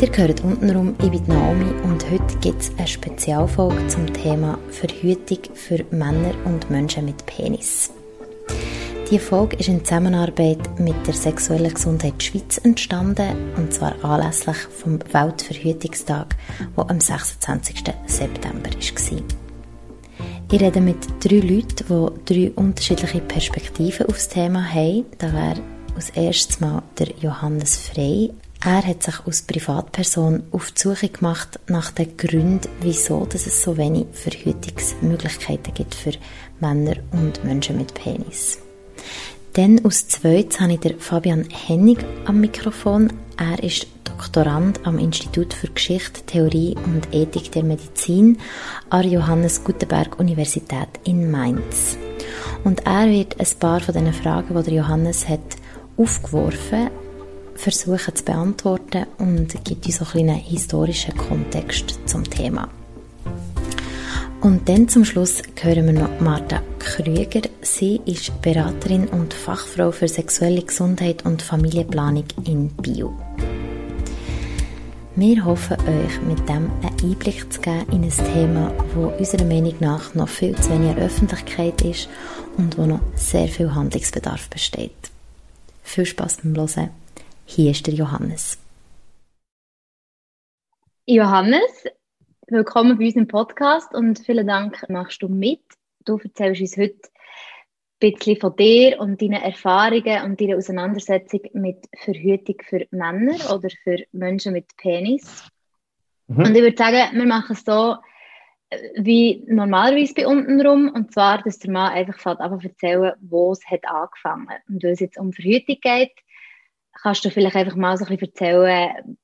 Ihr gehört untenrum, ich bin Naomi und heute gibt es eine Spezialfolge zum Thema Verhütung für Männer und Menschen mit Penis. Die Folge ist in Zusammenarbeit mit der Sexuellen Gesundheit Schweiz entstanden und zwar anlässlich vom Weltverhütungstag, der am 26. September war. Ich rede mit drei Leuten, die drei unterschiedliche Perspektiven auf das Thema haben. Da wäre als erstes mal der Johannes Frey. Er hat sich als Privatperson auf die Suche gemacht nach den Gründen, wieso dass es so wenig Verhütungsmöglichkeiten gibt für Männer und Menschen mit Penis. Dann aus zweites habe ich den Fabian Hennig am Mikrofon. Er ist Doktorand am Institut für Geschichte, Theorie und Ethik der Medizin an der Johannes Gutenberg Universität in Mainz. Und er wird ein paar von diesen Fragen, die der Johannes hat, aufgeworfen, versuchen zu beantworten und gibt uns so einen historischen Kontext zum Thema. Und dann zum Schluss hören wir noch Martha Krüger. Sie ist Beraterin und Fachfrau für sexuelle Gesundheit und Familienplanung in Bio. Wir hoffen, euch mit dem einen Einblick zu geben in ein Thema, das unserer Meinung nach noch viel zu wenig Öffentlichkeit ist und wo noch sehr viel Handlungsbedarf besteht. Viel Spaß beim Hören. Hier ist der Johannes. Johannes, willkommen bei uns im Podcast und vielen Dank, machst du mit. Du erzählst uns heute ein bisschen von dir und deinen Erfahrungen und deiner Auseinandersetzung mit Verhütung für Männer oder für Menschen mit Penis. Mhm. Und ich würde sagen, wir machen es so äh, wie normalerweise bei unten rum. Und zwar, dass der Mann einfach fällt, einfach erzählen, wo es hat angefangen. Und wenn es jetzt um Verhütung geht, kannst du vielleicht einfach mal so ein bisschen erzählen,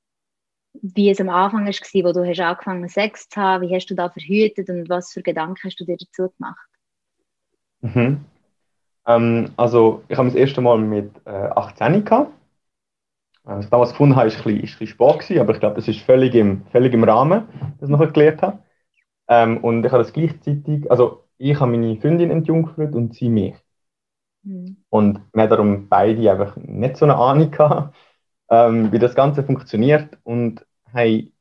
wie es am Anfang war, wo du hast angefangen Sex zu haben, wie hast du da verhütet und was für Gedanken hast du dir dazu gemacht? Mhm. Ähm, also ich habe das erste Mal mit äh, 18 gehabt. Was ich damals gefunden habe, war ein bisschen, spät, gewesen, aber ich glaube, das ist völlig im, völlig im Rahmen, das ich noch gelernt habe. Ähm, und ich habe das gleichzeitig, also ich habe meine Freundin entjungfert und sie mich. Mhm. Und wir haben darum beide einfach nicht so eine Ahnung gehabt, ähm, wie das Ganze funktioniert und haben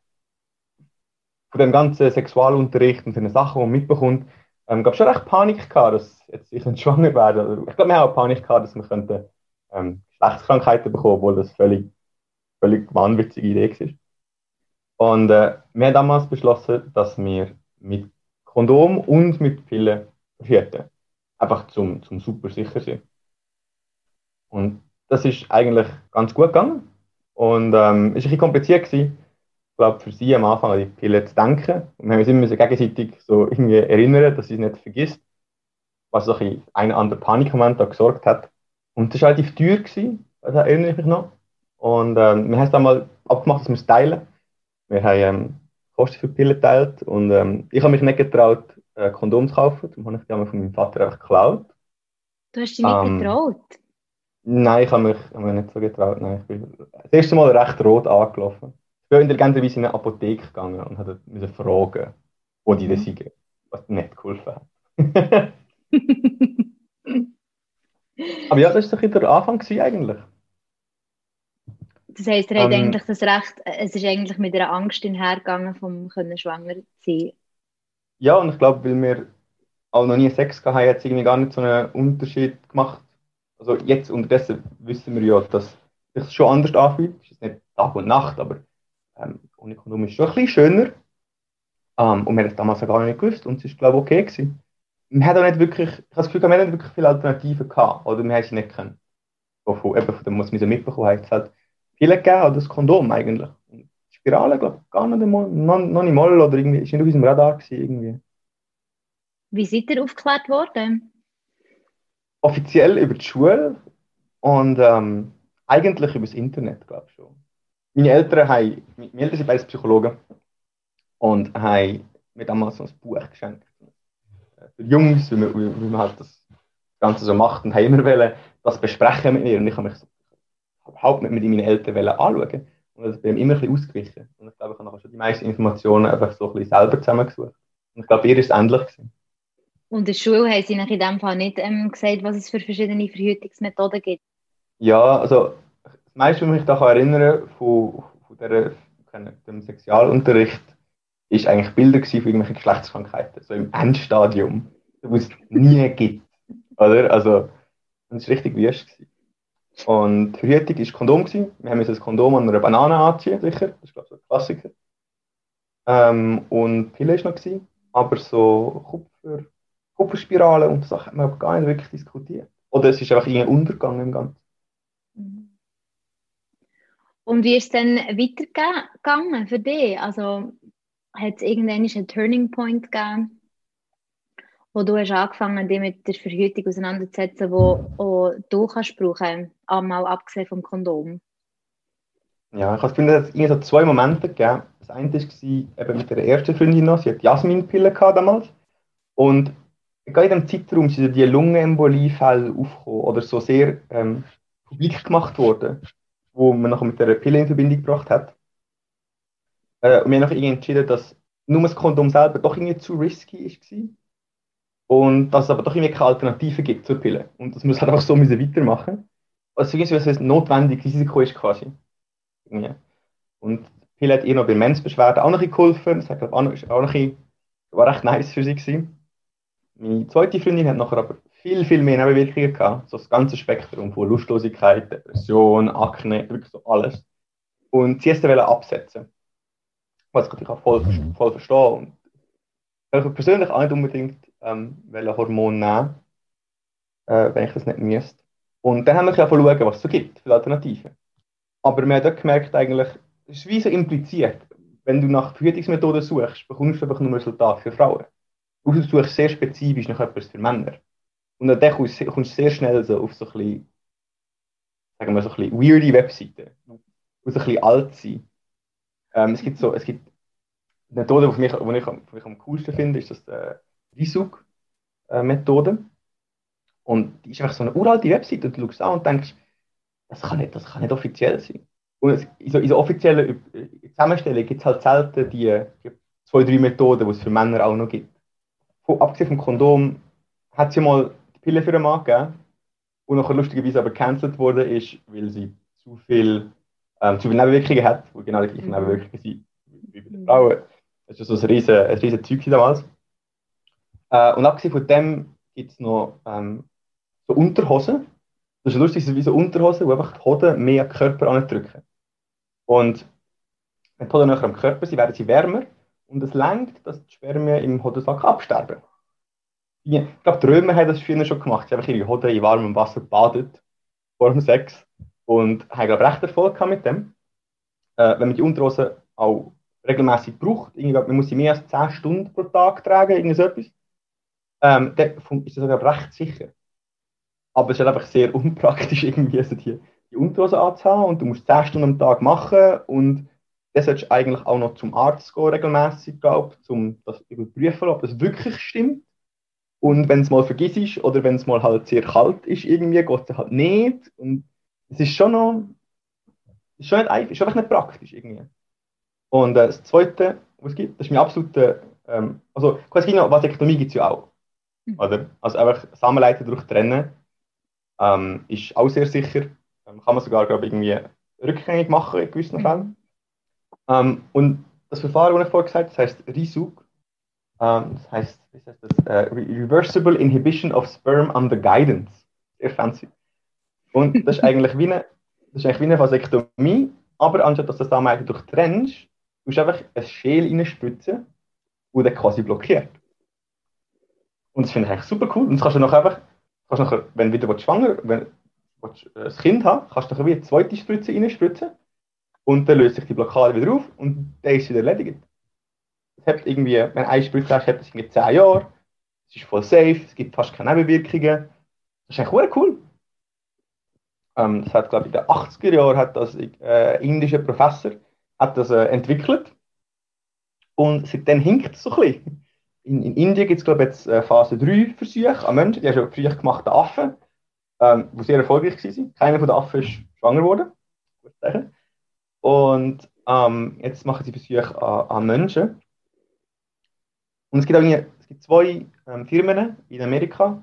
von dem ganzen Sexualunterricht und den Sachen, die man mitbekommt, ähm, gab schon recht Panik gehabt, dass jetzt ich schwanger werde. Ich glaube, wir haben auch Panik gehabt, dass wir könnten, ähm, Geschlechtskrankheiten bekommen, obwohl das völlig, völlig wahnwitzige Idee war. Und äh, wir haben damals beschlossen, dass wir mit Kondom und mit Pillen verhüten. Einfach zum, zum super sicher sein. Und das ist eigentlich ganz gut gegangen. Und ähm, war ein bisschen kompliziert. Gewesen ich glaube, für sie am Anfang an die Pille zu denken. Und wir haben uns immer gegenseitig so irgendwie erinnern, dass sie es nicht vergisst. Was so ein anderen Panikmoment da gesorgt hat. Und das war relativ teuer, gewesen, das erinnere ich mich noch. Und ähm, wir haben es dann mal abgemacht, dass wir es teilen. Wir haben ähm, Kosten für Pillen geteilt und ähm, ich habe mich nicht getraut, äh, Kondom zu kaufen. Darum habe ich die von meinem Vater einfach geklaut. Du hast dich nicht ähm, getraut? Nein, ich habe mich, habe mich nicht so getraut. Nein, ich bin das erste Mal recht rot angelaufen bin intelligenterweise in eine Apotheke gegangen und musste fragen, wo die das mhm. sind, was nicht geholfen hat. Aber ja, das war doch der Anfang eigentlich. Das heisst, er hat ähm, eigentlich das Recht, es ist eigentlich mit einer Angst hinhergegangen, vom können schwanger zu sein. Ja, und ich glaube, weil wir auch noch nie Sex hatten, hat es irgendwie gar nicht so einen Unterschied gemacht. Also jetzt unterdessen wissen wir ja, dass es sich schon anders anfühlt. Es ist nicht Tag und Nacht, aber ähm, ohne Kondom ist schon ein bisschen schöner. Ähm, und wir haben das damals auch gar nicht gewusst und es war, glaube ich, okay gewesen. Wir haben auch nicht wirklich, ich habe das Gefühl, wir haben nicht wirklich viele Alternativen gehabt, oder wir haben sie nicht können. Von, eben von dem, was wir so mitbekommen haben, es hat viele gegeben, oder das Kondom eigentlich. Spirale, glaube ich, gar nicht einmal, noch, noch nicht mal, oder irgendwie, ist nicht auf unserem Radar gewesen, irgendwie. Wie seid ihr aufgeklärt worden? Offiziell über die Schule und ähm, eigentlich über das Internet, glaube ich schon meine Eltern haben, meine Eltern sind beide Psychologen und haben mir damals so ein Buch geschenkt. Für Jungs, wie man, wie man halt das Ganze so macht und haben immer wollen, das besprechen mit mir und ich habe mich so überhaupt nicht mit meinen Eltern anschauen und das bin immer ein bisschen ausgewichen und ich glaube, ich habe nachher schon die meisten Informationen einfach so ein bisschen selber zusammengesucht und ich glaube, ihr ist es ähnlich gewesen. Und in der Schule haben sie in dem Fall nicht ähm, gesagt, was es für verschiedene Verhütungsmethoden gibt? Ja, also das meiste, was ich mich da erinnern von, von dieser dem Sexualunterricht ist eigentlich Bilder von irgendwelchen Geschlechtskrankheiten, so im Endstadium, wo es nie gibt. Oder? Also, das war richtig wüst. Und Verhütung war Kondom. Gewesen. Wir haben ein Kondom an einer Banane anziehen, sicher. Das ist, glaube ich, so ein Klassiker. Ähm, und Pille war noch. Gewesen. Aber so Kupfer, Kupferspirale und Sachen haben wir gar nicht wirklich diskutiert. Oder es ist einfach irgendwie Untergang im Ganzen. Mhm. Und wie ist es dann weitergegangen für dich? Also hat es irgendwann einen Turning Point gegeben, wo du hast angefangen dich mit der Verhütung auseinanderzusetzen, wo auch du kannst brauchen, einmal abgesehen vom Kondom? Ja, ich finde, es hat so zwei Momente gegeben. Das eine war eben mit der ersten Freundin noch, sie hat Jasminpille damals. Und gerade in dem Zeitraum sind die Lungenembolie-Fälle aufgekommen oder so sehr ähm, publik gemacht worden, wo man nachher mit der Pille in Verbindung gebracht hat. Äh, und wir haben irgendwie entschieden, dass nur das Kondom selber doch irgendwie zu risky war. Und dass es aber doch irgendwie keine Alternative gibt zur Pille. Und wir es halt einfach so müssen weitermachen Also irgendwie so ein notwendiges Risiko ist quasi. Ja. Und Pille hat ihr noch bei Menzbeschwerden auch noch geholfen. Das hat, glaube ich, auch noch, war recht nice für sie gewesen. Meine zweite Freundin hat nachher aber viel, viel mehr Nebenwirkungen gehabt. So das ganze Spektrum von Lustlosigkeit, Depression, Akne, wirklich so alles. Und sie ist dann absetzen was ich auch voll, mhm. voll verstehe. Und ich persönlich auch nicht unbedingt ähm, Hormon nehmen, äh, wenn ich das nicht müsste. Und dann haben wir ja schauen, was es so gibt für Alternativen. Aber wir haben dort gemerkt, eigentlich, es ist wie so impliziert, wenn du nach Verhütungsmethoden suchst, bekommst du einfach nur Resultate für Frauen. Du suchst sehr spezifisch nach etwas für Männer. Und dann kommst du sehr schnell so auf so ein bisschen, sagen wir so ein bisschen weirde Webseiten, die so ein bisschen alt sind ähm, es gibt so, es gibt eine Methode, die ich, die ich, die ich am coolsten finde, ist das die Risuk-Methode. Und die ist einfach so eine uralte Website und du schaust an und denkst, das kann nicht, das kann nicht offiziell sein. Und in so, in so offiziellen Zusammenstellungen gibt es halt selten die, die zwei, drei Methoden, die es für Männer auch noch gibt. Von, abgesehen vom Kondom hat es ja mal die Pille für einen Mann gegeben, und nachher lustigerweise aber gecancelt wurde, ist, weil sie zu viel ähm, zu viele Nebenwirkungen hat, die genau die gleichen mhm. Nebenwirkungen sind wie bei den. Frauen. Das ist so ein riesen Zeug damals. Äh, und abgesehen von dem gibt es noch ähm, so Unterhosen. Das ist lustig, wie so Unterhosen, die einfach die Hoden mehr an den Körper andrücken. Und wenn die Hoden näher am Körper sind, werden sie wärmer und es lenkt, dass die Spermien im Hodensack absterben. Ich glaube, die Römer haben das früher schon gemacht. Sie haben ihre Hoden in warmem Wasser badet vor dem Sex und habe, glaube recht Erfolg mit dem. Äh, wenn man die Unterhose auch regelmäßig braucht, irgendwie, man muss sie mehr als 10 Stunden pro Tag tragen, irgend so ähm, dann ist das sogar recht sicher. Aber es ist halt einfach sehr unpraktisch, irgendwie also die, die Unterhose anzuhaben und du musst 10 Stunden am Tag machen und dann solltest du eigentlich auch noch zum Arzt gehen, regelmäßig, glaube um das zu überprüfen, ob das wirklich stimmt. Und wenn es mal vergisst oder wenn es mal halt sehr kalt ist, irgendwie, geht es halt nicht. Und es ist schon noch, ist schon nicht einfach, ist einfach nicht praktisch irgendwie. Und äh, das Zweite, was es gibt, das ist mein absoluter, ähm, also quasi noch, Vasektomie gibt es ja auch. Mhm. Oder? Also einfach Samenleiter durch trennen ähm, ist auch sehr sicher. Ähm, kann man sogar, glaube irgendwie rückgängig machen in gewissen mhm. Fällen. Ähm, und das Verfahren, das ich vorher gesagt habe, das heißt RISUG. Ähm, das heißt, das heißt das, äh, Reversible Inhibition of Sperm Under Guidance. Sehr fancy. Und das ist eigentlich wie eine, das ist eigentlich wie eine Vasektomie, aber anstatt dass du das Samenleiter durchtrennst, tust du einfach ein Schäl reinspritzen, das dann quasi blockiert. Und das finde ich eigentlich super cool. Und das kannst du noch einfach, kannst nachher, wenn du wieder schwanger wenn du ein Kind haben kannst du wie eine zweite Spritze reinspritzen und dann löst sich die Blockade wieder auf und dann ist sie wieder erledigt. Es hat irgendwie, wenn du eine Spritze hast, hat es irgendwie 10 Jahre, es ist voll safe, es gibt fast keine Nebenwirkungen. Das ist eigentlich cool. Ähm, das hat, glaube ich, in den 80er Jahren hat das äh, indische Professor hat das äh, entwickelt. Und seitdem hinkt es so ein bisschen. In, in Indien gibt es, glaube ich, jetzt äh, Phase 3 Versuche an Menschen, die haben schon früher gemachte Affen, ähm, die sehr erfolgreich waren. Keiner von den Affen ist schwanger geworden. Und ähm, jetzt machen sie Versuche an, an, Menschen. Und es gibt, auch es gibt zwei ähm, Firmen in Amerika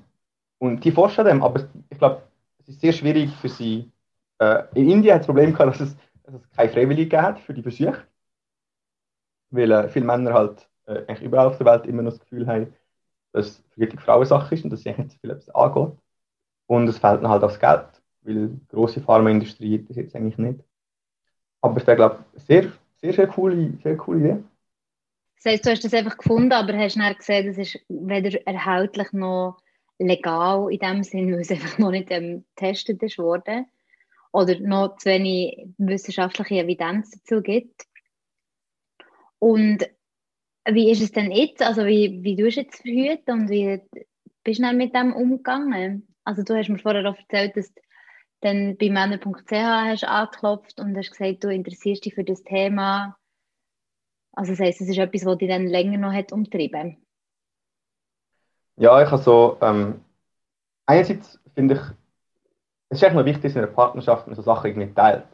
und die forschen an dem, aber ich glaube, es ist sehr schwierig für sie. Äh, in Indien hat das Problem gehabt, dass es, dass es keine Freiwillige hat für die Versuche. weil äh, viele Männer halt äh, eigentlich überall auf der Welt immer noch das Gefühl haben, dass Verhütung Frauensache ist und dass sie nicht so viel etwas angeht. Und es fehlt dann halt aufs Geld, weil die grosse Pharmaindustrie das jetzt eigentlich nicht. Aber es wäre, glaube ich, sehr, sehr, sehr coole, sehr coole Idee. Das heisst, du hast das einfach gefunden, aber hast dann gesehen, das ist weder erhältlich noch legal in dem Sinn, weil es einfach noch nicht ähm, getestet ist worden oder noch zu wenig wissenschaftliche Evidenz dazu gibt. Und wie ist es denn jetzt? Also wie, wie tust du jetzt verhütet und wie bist du dann mit dem umgegangen? Also du hast mir vorher auch erzählt, dass du dann bei männer.ch hast angeklopft und hast gesagt, du interessierst dich für das Thema. Also das heisst, es ist etwas, was dich dann länger noch hat umtrieben Ja, ich habe so, ähm, einerseits finde ich, es ist echt noch wichtig, dass in einer Partnerschaft man so Sachen irgendwie teilt.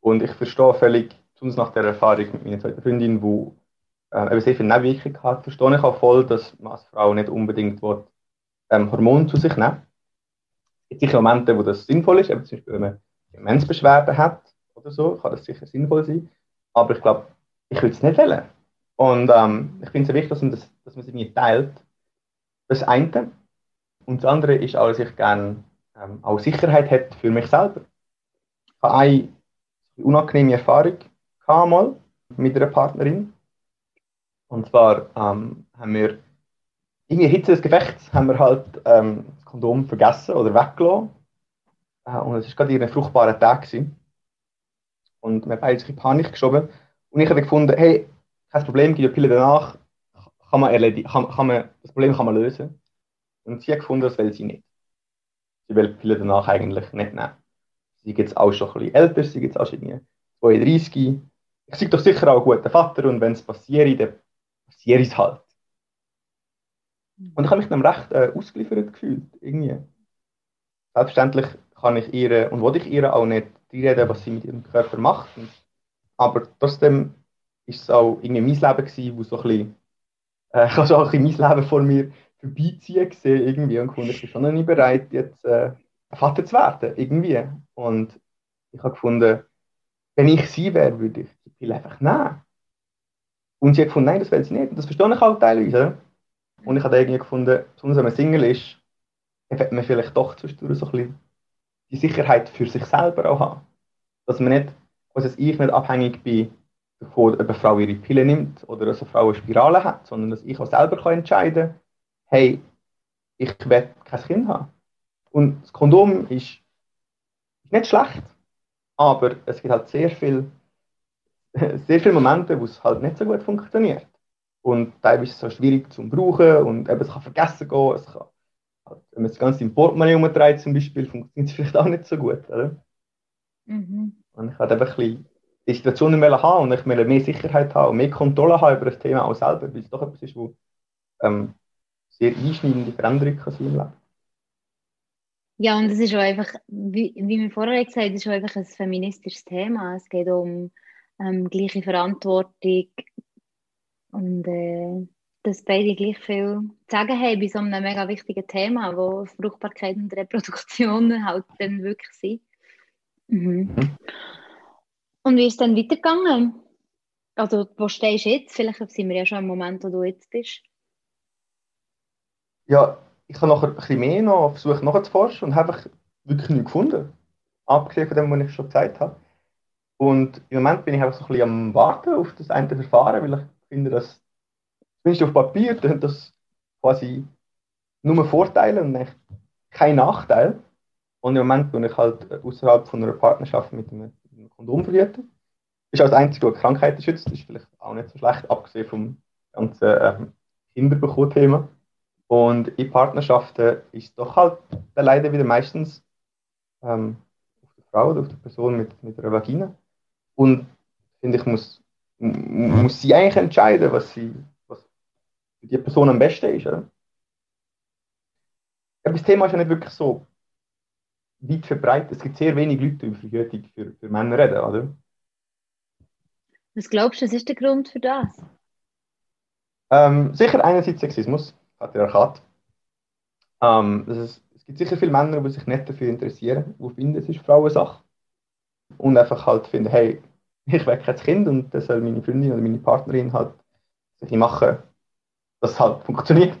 Und ich verstehe völlig, besonders nach der Erfahrung mit meiner zweiten Freundin, die äh, sehr viele Nebenwirkungen hat, verstehe ich auch voll, dass man als Frau nicht unbedingt will, ähm, Hormone zu sich nehmen Es gibt sicher Momente, wo das sinnvoll ist, eben zum Beispiel, wenn man Demenzbeschwerden hat oder so, kann das sicher sinnvoll sein. Aber ich glaube, ich würde es nicht wählen. Und ähm, ich finde es wichtig, dass man, das, dass man es irgendwie teilt. Das eine. Und das andere ist auch, dass ich gerne ähm, auch Sicherheit hat für mich selber. Ich habe eine unangenehme Erfahrung mal mit einer Partnerin. Und zwar ähm, haben wir in der Hitze des Gefechts haben wir halt ähm, das Kondom vergessen oder weggelassen. Äh, und es war gerade ein fruchtbarer Tag. Gewesen. Und wir haben beide sich in Panik geschoben. Und ich habe gefunden, hey, kein Problem, gibt ja Pille danach, kann man, erledigen, kann, kann man, das Problem kann man lösen. Und sie hat gefunden, das will sie nicht. Sie will Pille danach eigentlich nicht nehmen. Sie jetzt auch schon ein bisschen älter, sie jetzt auch schon 32. Ich sehe doch sicher auch ein guter Vater und wenn es passiert, dann passiert es halt. Und ich habe mich dann recht äh, ausgeliefert gefühlt, irgendwie. Selbstverständlich kann ich ihr und wollte ich ihr auch nicht reden, was sie mit ihrem Körper macht. Aber trotzdem ist es auch irgendwie mein Leben gewesen, wo so ein bisschen, äh, ich habe so ein bisschen mein Leben vor mir vorbeiziehen gesehen irgendwie und gefunden, ich bin schon noch nicht bereit, jetzt äh, Vater zu werden, irgendwie. Und ich habe gefunden, wenn ich sie wäre, würde ich die Pille einfach nehmen. Und sie hat gefunden, nein, das will sie nicht. Und das verstehe ich auch teilweise. Und ich habe irgendwie gefunden, besonders wenn man Single ist, hat man vielleicht doch zwischendurch so ein bisschen die Sicherheit für sich selber auch haben. Dass man nicht, also dass ich nicht abhängig bin ob eine Frau ihre Pille nimmt oder dass eine Frau eine Spirale hat, sondern dass ich auch selber kann entscheiden kann, hey, ich will kein Kind haben. Und das Kondom ist nicht schlecht, aber es gibt halt sehr viel sehr viele Momente, wo es halt nicht so gut funktioniert. Und teilweise ist es auch schwierig zu brauchen und eben, es kann vergessen gehen. Es kann, halt, wenn man das Ganze im Portemonnaie umdreht zum Beispiel, funktioniert es vielleicht auch nicht so gut. Oder? Mhm. Und ich wollte einfach ein bisschen die Situation mehr haben und ich will mehr Sicherheit haben und mehr Kontrolle haben über das Thema auch selber, weil es doch etwas ist, wo ähm, sehr einschneidende Veränderungen kann sein im Leben. Ja, und es ist auch einfach, wie, wie wir vorher gesagt haben, es ist auch einfach ein feministisches Thema. Es geht um ähm, gleiche Verantwortung und äh, dass beide gleich viel zu sagen haben bei so einem mega wichtigen Thema, wo Fruchtbarkeit und Reproduktion halt dann wirklich sind. Mhm. mhm. Und wie ist es dann weitergegangen? Also, wo stehst du jetzt? Vielleicht sind wir ja schon im Moment, wo du jetzt bist. Ja, ich habe nachher ein bisschen mehr noch versucht nachzuforschen und habe wirklich nichts gefunden. Abgesehen von dem, was ich schon gesagt habe. Und im Moment bin ich einfach so ein bisschen am Warten auf das eine Verfahren, weil ich finde, dass zumindest auf Papier das quasi nur Vorteile und nicht kein Nachteil. Und im Moment bin ich halt außerhalb von einer Partnerschaft mit einem, einem Kondom verhütet. Ist auch das Einzige, was Krankheiten schützt. Das ist vielleicht auch nicht so schlecht, abgesehen vom ganzen ähm, Kinderbekommen-Thema. Und in Partnerschaften ist doch halt leider wieder meistens ähm, auf die Frau oder auf die Person mit, mit einer Vagina. Und finde ich, muss, muss sie eigentlich entscheiden, was, sie, was für die Person am besten ist. Oder? Aber das Thema ist ja nicht wirklich so weit verbreitet. Es gibt sehr wenig Leute, die über Verhütung für, für Männer reden, oder? Was glaubst du, was ist der Grund für das? Ähm, sicher einerseits Sexismus, Patriarchat. Ähm, ist, es gibt sicher viele Männer, die sich nicht dafür interessieren, die finden, es ist Frauensache und einfach halt finden, hey, ich wecke ein Kind und das soll meine Freundin oder meine Partnerin halt sich machen, dass es halt funktioniert.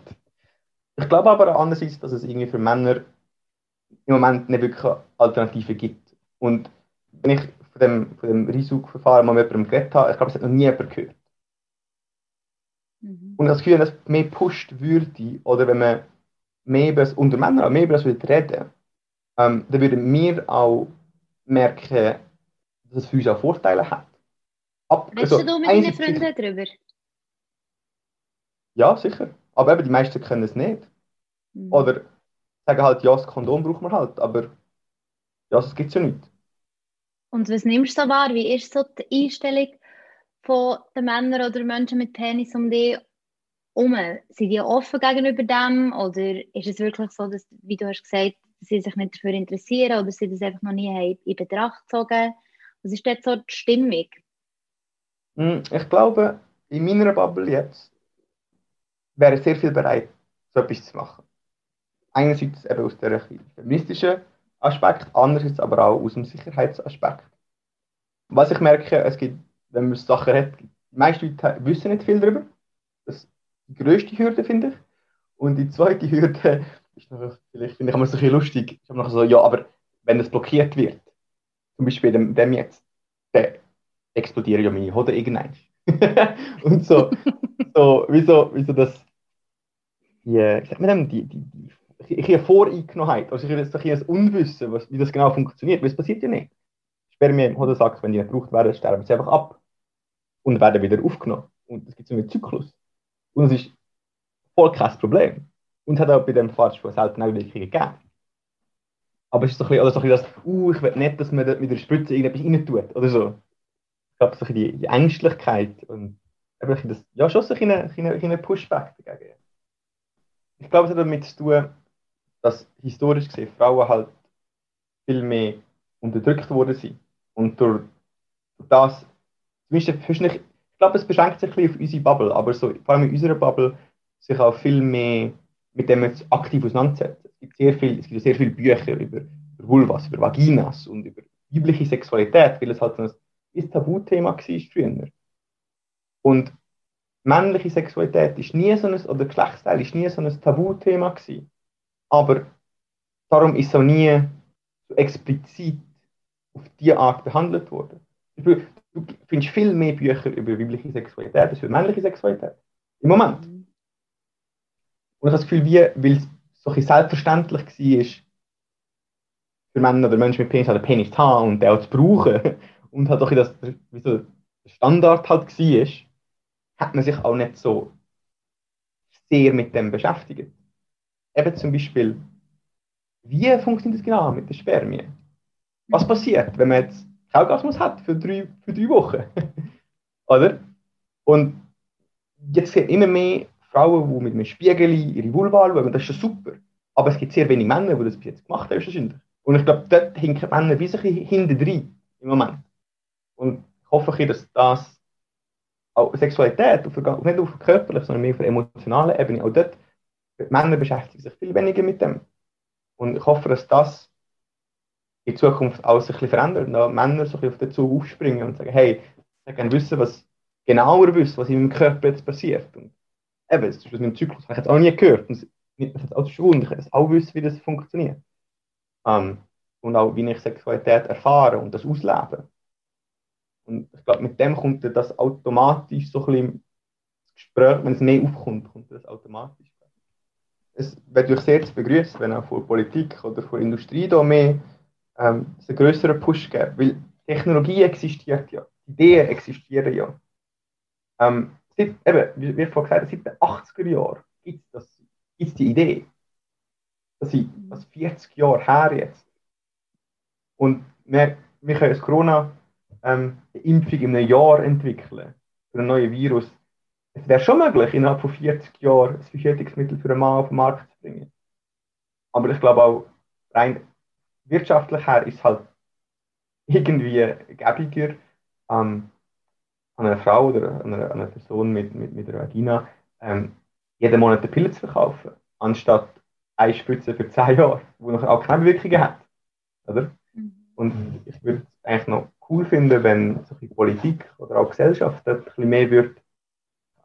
Ich glaube aber andererseits, dass es irgendwie für Männer im Moment nicht wirklich Alternativen gibt. Und wenn ich von dem, von dem Risikoverfahren mal mit jemandem geredet habe, ich glaube, es hat noch nie jemand gehört. Mhm. Und das Gefühl, dass es mehr pusht würde, oder wenn man mehr über das, unter Männern mehr über das würde reden, ähm, dann würden wir auch merken, dass es für uns auch Vorteile hat. Ab, Redest also, du mit deinen Freunden darüber? Ja, sicher. Aber eben, die meisten können es nicht. Mhm. Oder sagen halt, ja, das Kondom braucht man halt, aber ja, das gibt es ja nicht. Und was nimmst du so wahr? Wie ist so die Einstellung von den Männern oder Menschen mit Penis um dich herum? Sind die offen gegenüber dem oder ist es wirklich so, dass, wie du hast gesagt, sie sich nicht dafür interessieren oder sie das einfach noch nie in Betracht gezogen Was ist dort so die Stimmung? Hm, ich glaube, in meiner Bubble jetzt wäre sehr viel bereit, so etwas zu machen. Einerseits eben aus der feministischen Aspekt, andererseits aber auch aus dem Sicherheitsaspekt. Was ich merke, es gibt, wenn man Sachen hat, die meisten Leute wissen nicht viel darüber. Das ist die größte Hürde, finde ich. Und die zweite Hürde ist noch, vielleicht finde ich immer so ein bisschen lustig, ich habe noch so, ja, aber wenn das blockiert wird, zum Beispiel dem, dem jetzt, dann explodieren ja meine Hoden irgendwann. und so, so, wieso, wieso das, die, wie sagt man die, die, die ich eine Voreingenommenheit, also ich habe ein Unwissen, was, wie das genau funktioniert, weil es passiert ja nicht. Spermien im Hodensack, wenn die nicht gebraucht werden, sterben sie einfach ab und werden wieder aufgenommen. Und es gibt so einen Zyklus. Und das ist voll kein Problem. Und hat auch bei dem Fahrtspiel selten Nebenwirkungen gegeben. Aber es ist so ein bisschen, oder so ein bisschen das, uh, ich will nicht, dass man mit der Spritze irgendetwas rein tut, oder so. Ich glaube, so die, die Ängstlichkeit und eben das, ja, schon so ein, ein, ein Pushback dagegen. Ich glaube, es hat damit zu tun, dass historisch gesehen Frauen halt viel mehr unterdrückt worden sind. Und durch das, zumindest ich glaube, es beschränkt sich ein bisschen auf unsere Bubble, aber so, vor allem in unserer Bubble sich auch viel mehr mit dem jetzt aktiv auseinandersetzen. Es gibt sehr viel, sehr viele Bücher über, über Vulvas, über Vaginas und über weibliche Sexualität, weil es halt ein, ein Tabuthema war früher. Und männliche Sexualität ist nie so ein, oder Geschlechtsteil ist nie so ein Tabuthema gewesen. Aber darum ist es auch nie so explizit auf diese Art behandelt worden. Du findest viel mehr Bücher über weibliche Sexualität als über männliche Sexualität. Im Moment. Und ich habe das Gefühl, weil es so selbstverständlich war, für Männer oder Menschen mit Penis einen Penis zu haben und den auch zu brauchen und halt auch das, wie so Standard halt war, hat man sich auch nicht so sehr mit dem beschäftigt eben zum Beispiel, wie funktioniert das genau mit der Spermie? Was passiert, wenn man jetzt Orgasmus hat für drei, für drei Wochen? Oder? Und jetzt sehen immer mehr Frauen, die mit einem Spiegel ihre Vulva schauen, das ist schon super. Aber es gibt sehr wenige Männer, die das bis jetzt gemacht haben. Und ich glaube, dort hinken Männer wie sich hinten drin im Moment. Und ich hoffe, dass das auch Sexualität, auf, nicht auf körperlich, sondern mehr auf der emotionalen Ebene, auch dort Männer beschäftigen sich viel weniger mit dem. Und ich hoffe, dass das in Zukunft auch sich ein bisschen verändert und Männer so ein auf den Zug aufspringen und sagen, hey, ich gerne wissen, was genauer wissen, was in meinem Körper jetzt passiert. Und eben, das ist aus meinem Zyklus, habe ich jetzt auch nie gehört. Und mich hat auch schon ich will auch wissen, wie das funktioniert. Ähm, und auch, wie ich Sexualität erfahre und das auslebe. Und ich glaube, mit dem kommt das automatisch so ein bisschen das Gespräch, wenn es mehr aufkommt, kommt das automatisch es wäre durch sehr zu begrüßen, wenn auch von Politik oder von Industrie da mehr ähm, einen größeren Push gibt. Weil Technologie existiert ja, Ideen existieren ja. Ähm, seit, eben, wie, wie vorhin gesagt, seit den 80er Jahren gibt es die Idee. Das sind das 40 Jahre her jetzt. Und wir, wir können als Corona-Impfung ähm, in einem Jahr entwickeln für ein neues Virus es wäre schon möglich, innerhalb von 40 Jahren ein Verhütungsmittel für einen Mann auf den Markt zu bringen. Aber ich glaube auch, rein wirtschaftlich her ist es halt irgendwie gäbiger, ähm, an einer Frau oder an einer, an einer Person mit, mit, mit einer Vagina ähm, jeden Monat eine Pille zu verkaufen, anstatt eine Spritze für 10 Jahre, die nachher auch keine Wirkungen hat. Oder? Mhm. Und ich würde es eigentlich noch cool finden, wenn solche Politik oder auch Gesellschaft ein bisschen mehr wird,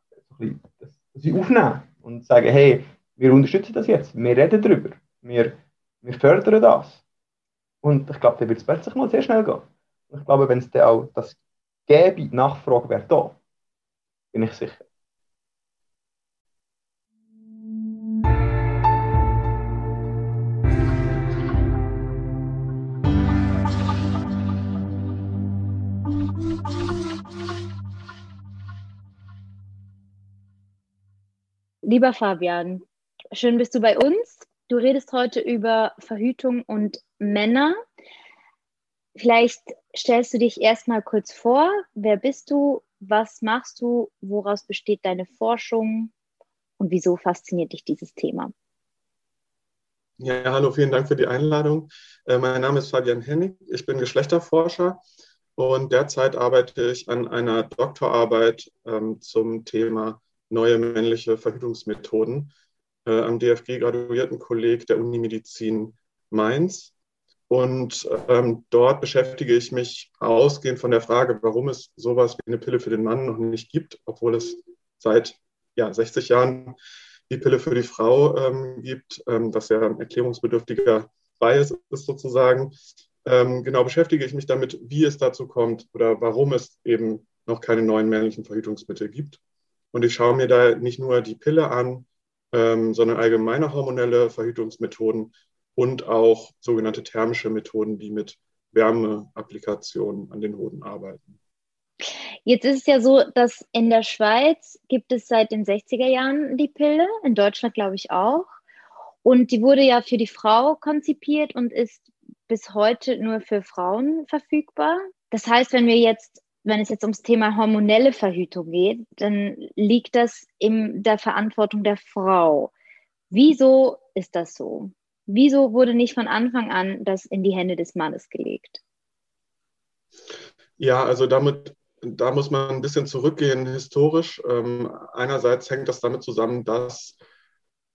so ein bisschen, sie aufnehmen und sagen, hey, wir unterstützen das jetzt, wir reden darüber, wir, wir fördern das. Und ich glaube, dann wird es plötzlich mal sehr schnell gehen. Und ich glaube, wenn es dann auch das gäbe, die Nachfrage wäre da, bin ich sicher. Lieber Fabian, schön bist du bei uns. Du redest heute über Verhütung und Männer. Vielleicht stellst du dich erstmal kurz vor. Wer bist du? Was machst du? Woraus besteht deine Forschung? Und wieso fasziniert dich dieses Thema? Ja, hallo, vielen Dank für die Einladung. Äh, mein Name ist Fabian Hennig. Ich bin Geschlechterforscher und derzeit arbeite ich an einer Doktorarbeit ähm, zum Thema neue männliche Verhütungsmethoden äh, am DFG graduierten Kolleg der Unimedizin Mainz. Und ähm, dort beschäftige ich mich ausgehend von der Frage, warum es sowas wie eine Pille für den Mann noch nicht gibt, obwohl es seit ja, 60 Jahren die Pille für die Frau ähm, gibt, ähm, was ja ein erklärungsbedürftiger Bias ist sozusagen. Ähm, genau beschäftige ich mich damit, wie es dazu kommt oder warum es eben noch keine neuen männlichen Verhütungsmittel gibt. Und ich schaue mir da nicht nur die Pille an, ähm, sondern allgemeine hormonelle Verhütungsmethoden und auch sogenannte thermische Methoden, die mit Wärmeapplikationen an den Hoden arbeiten. Jetzt ist es ja so, dass in der Schweiz gibt es seit den 60er Jahren die Pille, in Deutschland glaube ich auch. Und die wurde ja für die Frau konzipiert und ist bis heute nur für Frauen verfügbar. Das heißt, wenn wir jetzt wenn es jetzt ums Thema hormonelle Verhütung geht, dann liegt das in der Verantwortung der Frau. Wieso ist das so? Wieso wurde nicht von Anfang an das in die Hände des Mannes gelegt? Ja, also damit, da muss man ein bisschen zurückgehen historisch. Ähm, einerseits hängt das damit zusammen, dass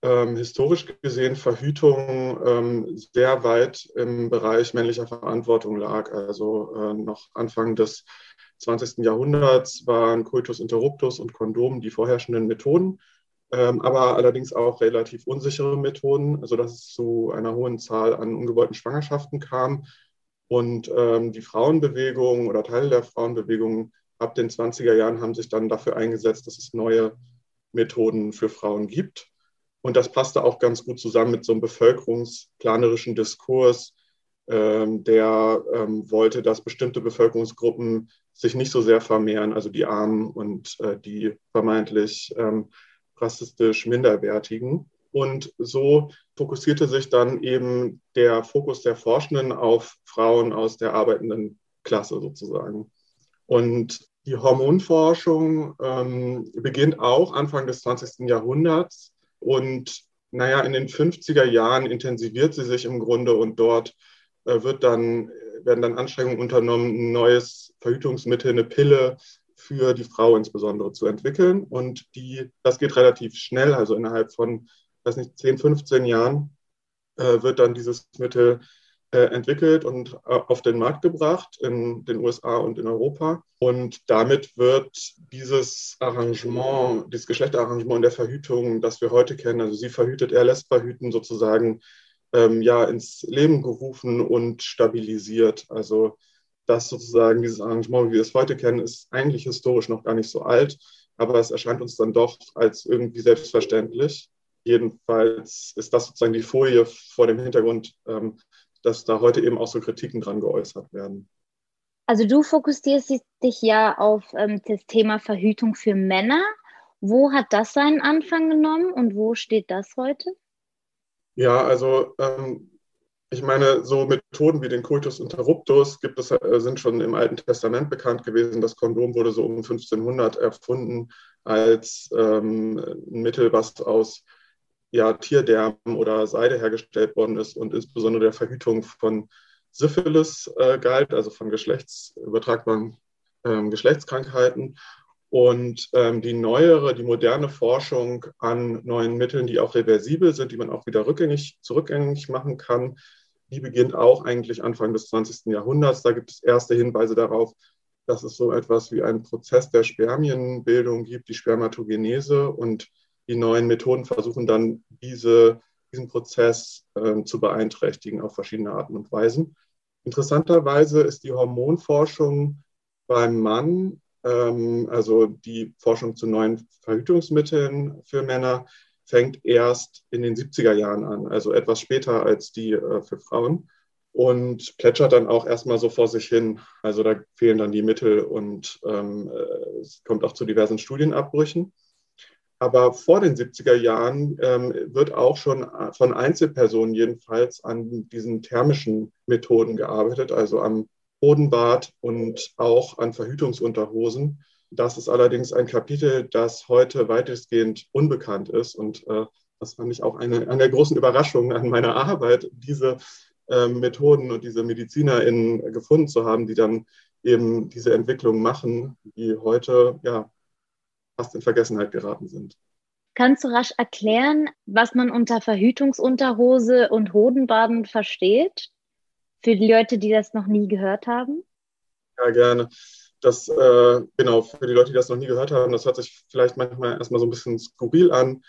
ähm, historisch gesehen Verhütung ähm, sehr weit im Bereich männlicher Verantwortung lag. Also äh, noch Anfang des 20. Jahrhunderts waren Coitus interruptus und Kondom die vorherrschenden Methoden, ähm, aber allerdings auch relativ unsichere Methoden, sodass es zu einer hohen Zahl an ungewollten Schwangerschaften kam. Und ähm, die Frauenbewegung oder Teile der Frauenbewegung ab den 20er Jahren haben sich dann dafür eingesetzt, dass es neue Methoden für Frauen gibt. Und das passte auch ganz gut zusammen mit so einem bevölkerungsplanerischen Diskurs, ähm, der ähm, wollte, dass bestimmte Bevölkerungsgruppen sich nicht so sehr vermehren, also die Armen und äh, die vermeintlich ähm, rassistisch Minderwertigen. Und so fokussierte sich dann eben der Fokus der Forschenden auf Frauen aus der arbeitenden Klasse sozusagen. Und die Hormonforschung ähm, beginnt auch Anfang des 20. Jahrhunderts und naja, in den 50er Jahren intensiviert sie sich im Grunde und dort äh, wird dann, werden dann Anstrengungen unternommen, ein neues Verhütungsmittel, eine Pille für die Frau insbesondere zu entwickeln. Und die, das geht relativ schnell, also innerhalb von, weiß nicht, 10, 15 Jahren äh, wird dann dieses Mittel äh, entwickelt und äh, auf den Markt gebracht in den USA und in Europa. Und damit wird dieses Arrangement, dieses Geschlechterarrangement der Verhütung, das wir heute kennen, also sie verhütet, er lässt verhüten, sozusagen ähm, ja ins Leben gerufen und stabilisiert. Also das sozusagen, dieses Arrangement, wie wir es heute kennen, ist eigentlich historisch noch gar nicht so alt, aber es erscheint uns dann doch als irgendwie selbstverständlich. Jedenfalls ist das sozusagen die Folie vor dem Hintergrund, ähm, dass da heute eben auch so Kritiken dran geäußert werden. Also du fokussierst dich ja auf ähm, das Thema Verhütung für Männer. Wo hat das seinen Anfang genommen und wo steht das heute? Ja, also ähm, ich meine, so Methoden wie den Cultus interruptus gibt es, äh, sind schon im Alten Testament bekannt gewesen. Das Kondom wurde so um 1500 erfunden als ähm, ein Mittel, was aus ja, Tierdärmen oder Seide hergestellt worden ist und insbesondere der Verhütung von Syphilis äh, galt, also von geschlechtsübertragbaren ähm, Geschlechtskrankheiten. Und ähm, die neuere, die moderne Forschung an neuen Mitteln, die auch reversibel sind, die man auch wieder rückgängig, zurückgängig machen kann, die beginnt auch eigentlich Anfang des 20. Jahrhunderts. Da gibt es erste Hinweise darauf, dass es so etwas wie einen Prozess der Spermienbildung gibt, die Spermatogenese. Und die neuen Methoden versuchen dann, diese, diesen Prozess äh, zu beeinträchtigen auf verschiedene Arten und Weisen. Interessanterweise ist die Hormonforschung beim Mann, also die Forschung zu neuen Verhütungsmitteln für Männer, fängt erst in den 70er Jahren an, also etwas später als die äh, für Frauen und plätschert dann auch erstmal so vor sich hin. Also da fehlen dann die Mittel und ähm, äh, es kommt auch zu diversen Studienabbrüchen. Aber vor den 70er Jahren ähm, wird auch schon von Einzelpersonen jedenfalls an diesen thermischen Methoden gearbeitet, also am Bodenbad und auch an Verhütungsunterhosen. Das ist allerdings ein Kapitel, das heute weitestgehend unbekannt ist. Und äh, das fand ich auch eine, eine der großen Überraschungen an meiner Arbeit, diese äh, Methoden und diese MedizinerInnen gefunden zu haben, die dann eben diese Entwicklung machen, die heute ja fast in Vergessenheit geraten sind. Kannst du rasch erklären, was man unter Verhütungsunterhose und Hodenbaden versteht? Für die Leute, die das noch nie gehört haben? Ja, gerne. Das, äh, genau, für die Leute, die das noch nie gehört haben, das hört sich vielleicht manchmal erstmal so ein bisschen skurril an.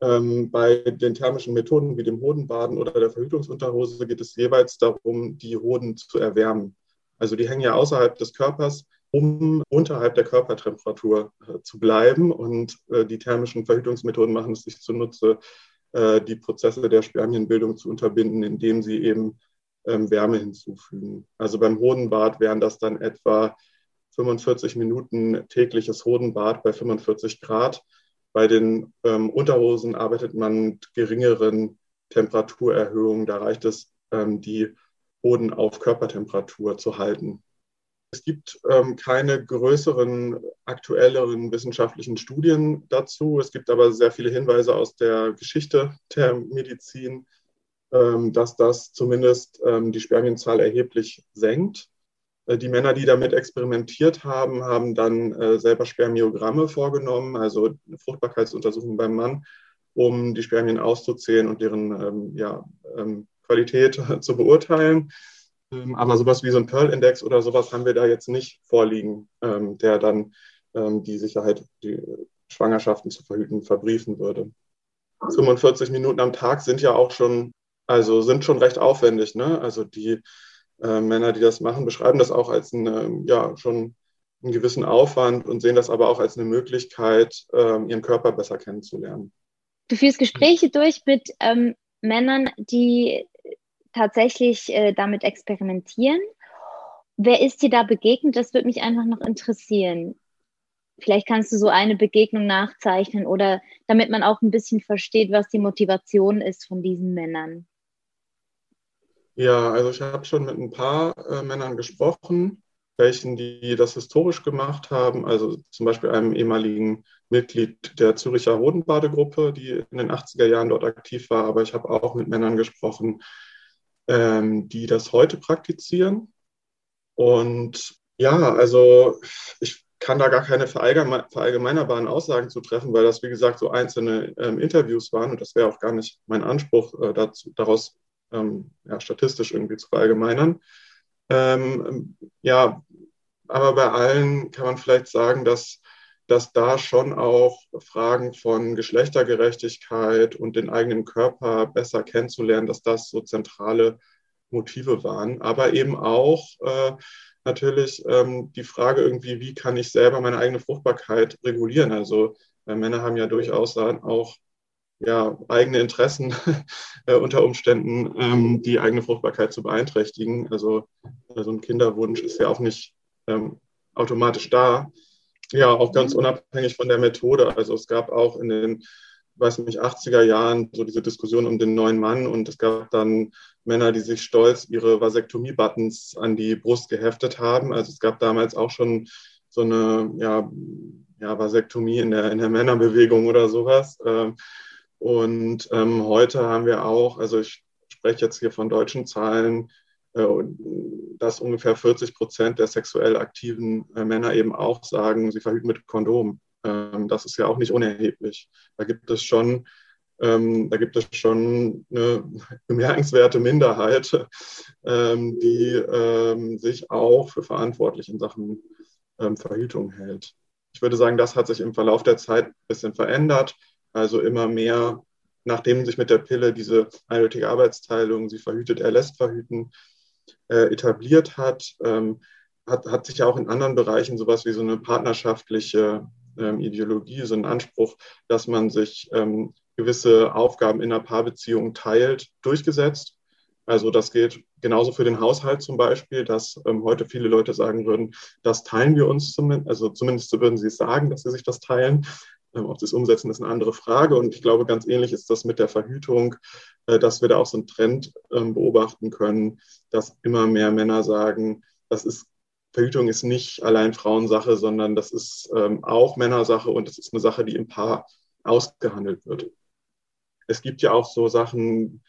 Ähm, bei den thermischen Methoden wie dem Hodenbaden oder der Verhütungsunterhose geht es jeweils darum, die Hoden zu erwärmen. Also die hängen ja außerhalb des Körpers um unterhalb der Körpertemperatur äh, zu bleiben. Und äh, die thermischen Verhütungsmethoden machen es sich zunutze, äh, die Prozesse der Spermienbildung zu unterbinden, indem sie eben Wärme hinzufügen. Also beim Hodenbad wären das dann etwa 45 Minuten tägliches Hodenbad bei 45 Grad. Bei den ähm, Unterhosen arbeitet man mit geringeren Temperaturerhöhungen. Da reicht es, ähm, die Hoden auf Körpertemperatur zu halten. Es gibt ähm, keine größeren, aktuelleren wissenschaftlichen Studien dazu. Es gibt aber sehr viele Hinweise aus der Geschichte der Medizin, ähm, dass das zumindest ähm, die Spermienzahl erheblich senkt. Äh, die Männer, die damit experimentiert haben, haben dann äh, selber Spermiogramme vorgenommen, also eine Fruchtbarkeitsuntersuchung beim Mann, um die Spermien auszuzählen und deren ähm, ja, ähm, Qualität zu beurteilen. Ähm, aber sowas wie so ein Pearl-Index oder sowas haben wir da jetzt nicht vorliegen, ähm, der dann ähm, die Sicherheit, die Schwangerschaften zu verhüten, verbriefen würde. 45 Minuten am Tag sind ja auch schon, also sind schon recht aufwendig. Ne? Also die äh, Männer, die das machen, beschreiben das auch als eine, ja, schon einen gewissen Aufwand und sehen das aber auch als eine Möglichkeit, ähm, ihren Körper besser kennenzulernen. Du führst Gespräche durch mit ähm, Männern, die tatsächlich äh, damit experimentieren. Wer ist dir da begegnet? Das würde mich einfach noch interessieren. Vielleicht kannst du so eine Begegnung nachzeichnen oder damit man auch ein bisschen versteht, was die Motivation ist von diesen Männern. Ja, also ich habe schon mit ein paar äh, Männern gesprochen, welchen die das historisch gemacht haben. Also zum Beispiel einem ehemaligen Mitglied der Züricher Hodenbadegruppe, die in den 80er Jahren dort aktiv war. Aber ich habe auch mit Männern gesprochen, ähm, die das heute praktizieren. Und ja, also ich kann da gar keine verallgemeinerbaren Aussagen zu treffen, weil das, wie gesagt, so einzelne ähm, Interviews waren und das wäre auch gar nicht mein Anspruch, äh, dazu, daraus ähm, ja, statistisch irgendwie zu verallgemeinern. Ähm, ja, aber bei allen kann man vielleicht sagen, dass dass da schon auch Fragen von Geschlechtergerechtigkeit und den eigenen Körper besser kennenzulernen, dass das so zentrale Motive waren. Aber eben auch äh, natürlich ähm, die Frage irgendwie, wie kann ich selber meine eigene Fruchtbarkeit regulieren? Also äh, Männer haben ja durchaus auch ja, eigene Interessen äh, unter Umständen, ähm, die eigene Fruchtbarkeit zu beeinträchtigen. Also so also ein Kinderwunsch ist ja auch nicht ähm, automatisch da. Ja, auch ganz mhm. unabhängig von der Methode. Also es gab auch in den, weiß nicht, 80er Jahren so diese Diskussion um den neuen Mann und es gab dann Männer, die sich stolz ihre Vasektomie-Buttons an die Brust geheftet haben. Also es gab damals auch schon so eine ja, ja, Vasektomie in der, in der Männerbewegung oder sowas. Ähm, und ähm, heute haben wir auch, also ich spreche jetzt hier von deutschen Zahlen, äh, dass ungefähr 40 Prozent der sexuell aktiven äh, Männer eben auch sagen, sie verhüten mit Kondom. Ähm, das ist ja auch nicht unerheblich. Da gibt es schon, ähm, da gibt es schon eine bemerkenswerte Minderheit, ähm, die sich auch für verantwortlich in Sachen ähm, Verhütung hält. Ich würde sagen, das hat sich im Verlauf der Zeit ein bisschen verändert. Also immer mehr, nachdem sich mit der Pille diese eindeutige Arbeitsteilung, sie verhütet, er lässt verhüten, äh, etabliert hat, ähm, hat, hat sich ja auch in anderen Bereichen sowas wie so eine partnerschaftliche ähm, Ideologie, so ein Anspruch, dass man sich ähm, gewisse Aufgaben in einer Paarbeziehung teilt, durchgesetzt. Also das gilt genauso für den Haushalt zum Beispiel, dass ähm, heute viele Leute sagen würden, das teilen wir uns zumindest, also zumindest würden sie es sagen, dass sie sich das teilen. Ähm, ob sie es umsetzen, ist eine andere Frage. Und ich glaube, ganz ähnlich ist das mit der Verhütung, äh, dass wir da auch so einen Trend ähm, beobachten können, dass immer mehr Männer sagen, das ist Verhütung ist nicht allein Frauensache, sondern das ist ähm, auch Männersache und das ist eine Sache, die im Paar ausgehandelt wird. Es gibt ja auch so Sachen,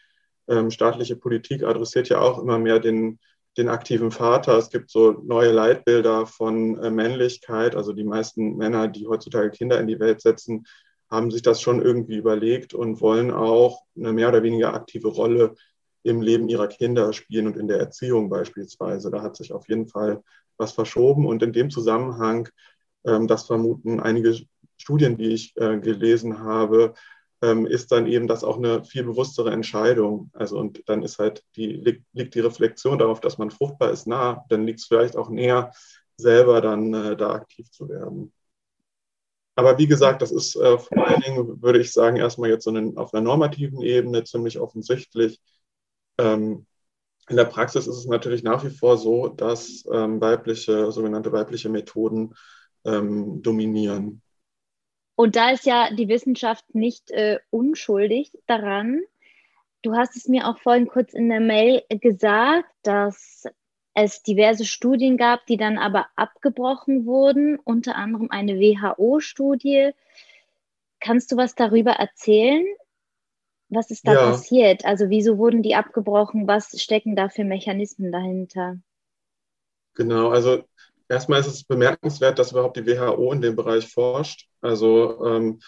staatliche Politik adressiert ja auch immer mehr den, den aktiven Vater. Es gibt so neue Leitbilder von äh, Männlichkeit. Also die meisten Männer, die heutzutage Kinder in die Welt setzen, haben sich das schon irgendwie überlegt und wollen auch eine mehr oder weniger aktive Rolle im Leben ihrer Kinder spielen und in der Erziehung beispielsweise. Da hat sich auf jeden Fall was verschoben. Und in dem Zusammenhang, ähm, das vermuten einige Studien, die ich äh, gelesen habe, ist dann eben das auch eine viel bewusstere Entscheidung. Also und dann ist halt die, liegt, liegt die Reflexion darauf, dass man fruchtbar ist, nah. Dann liegt es vielleicht auch näher, selber dann äh, da aktiv zu werden. Aber wie gesagt, das ist äh, vor allen Dingen, würde ich sagen, erstmal jetzt so einen, auf einer normativen Ebene ziemlich offensichtlich. Ähm, in der Praxis ist es natürlich nach wie vor so, dass ähm, weibliche, sogenannte weibliche Methoden ähm, dominieren. Und da ist ja die Wissenschaft nicht äh, unschuldig daran. Du hast es mir auch vorhin kurz in der Mail gesagt, dass es diverse Studien gab, die dann aber abgebrochen wurden, unter anderem eine WHO-Studie. Kannst du was darüber erzählen? Was ist da ja. passiert? Also wieso wurden die abgebrochen? Was stecken da für Mechanismen dahinter? Genau, also erstmal ist es bemerkenswert, dass überhaupt die WHO in dem Bereich forscht. Also ähm,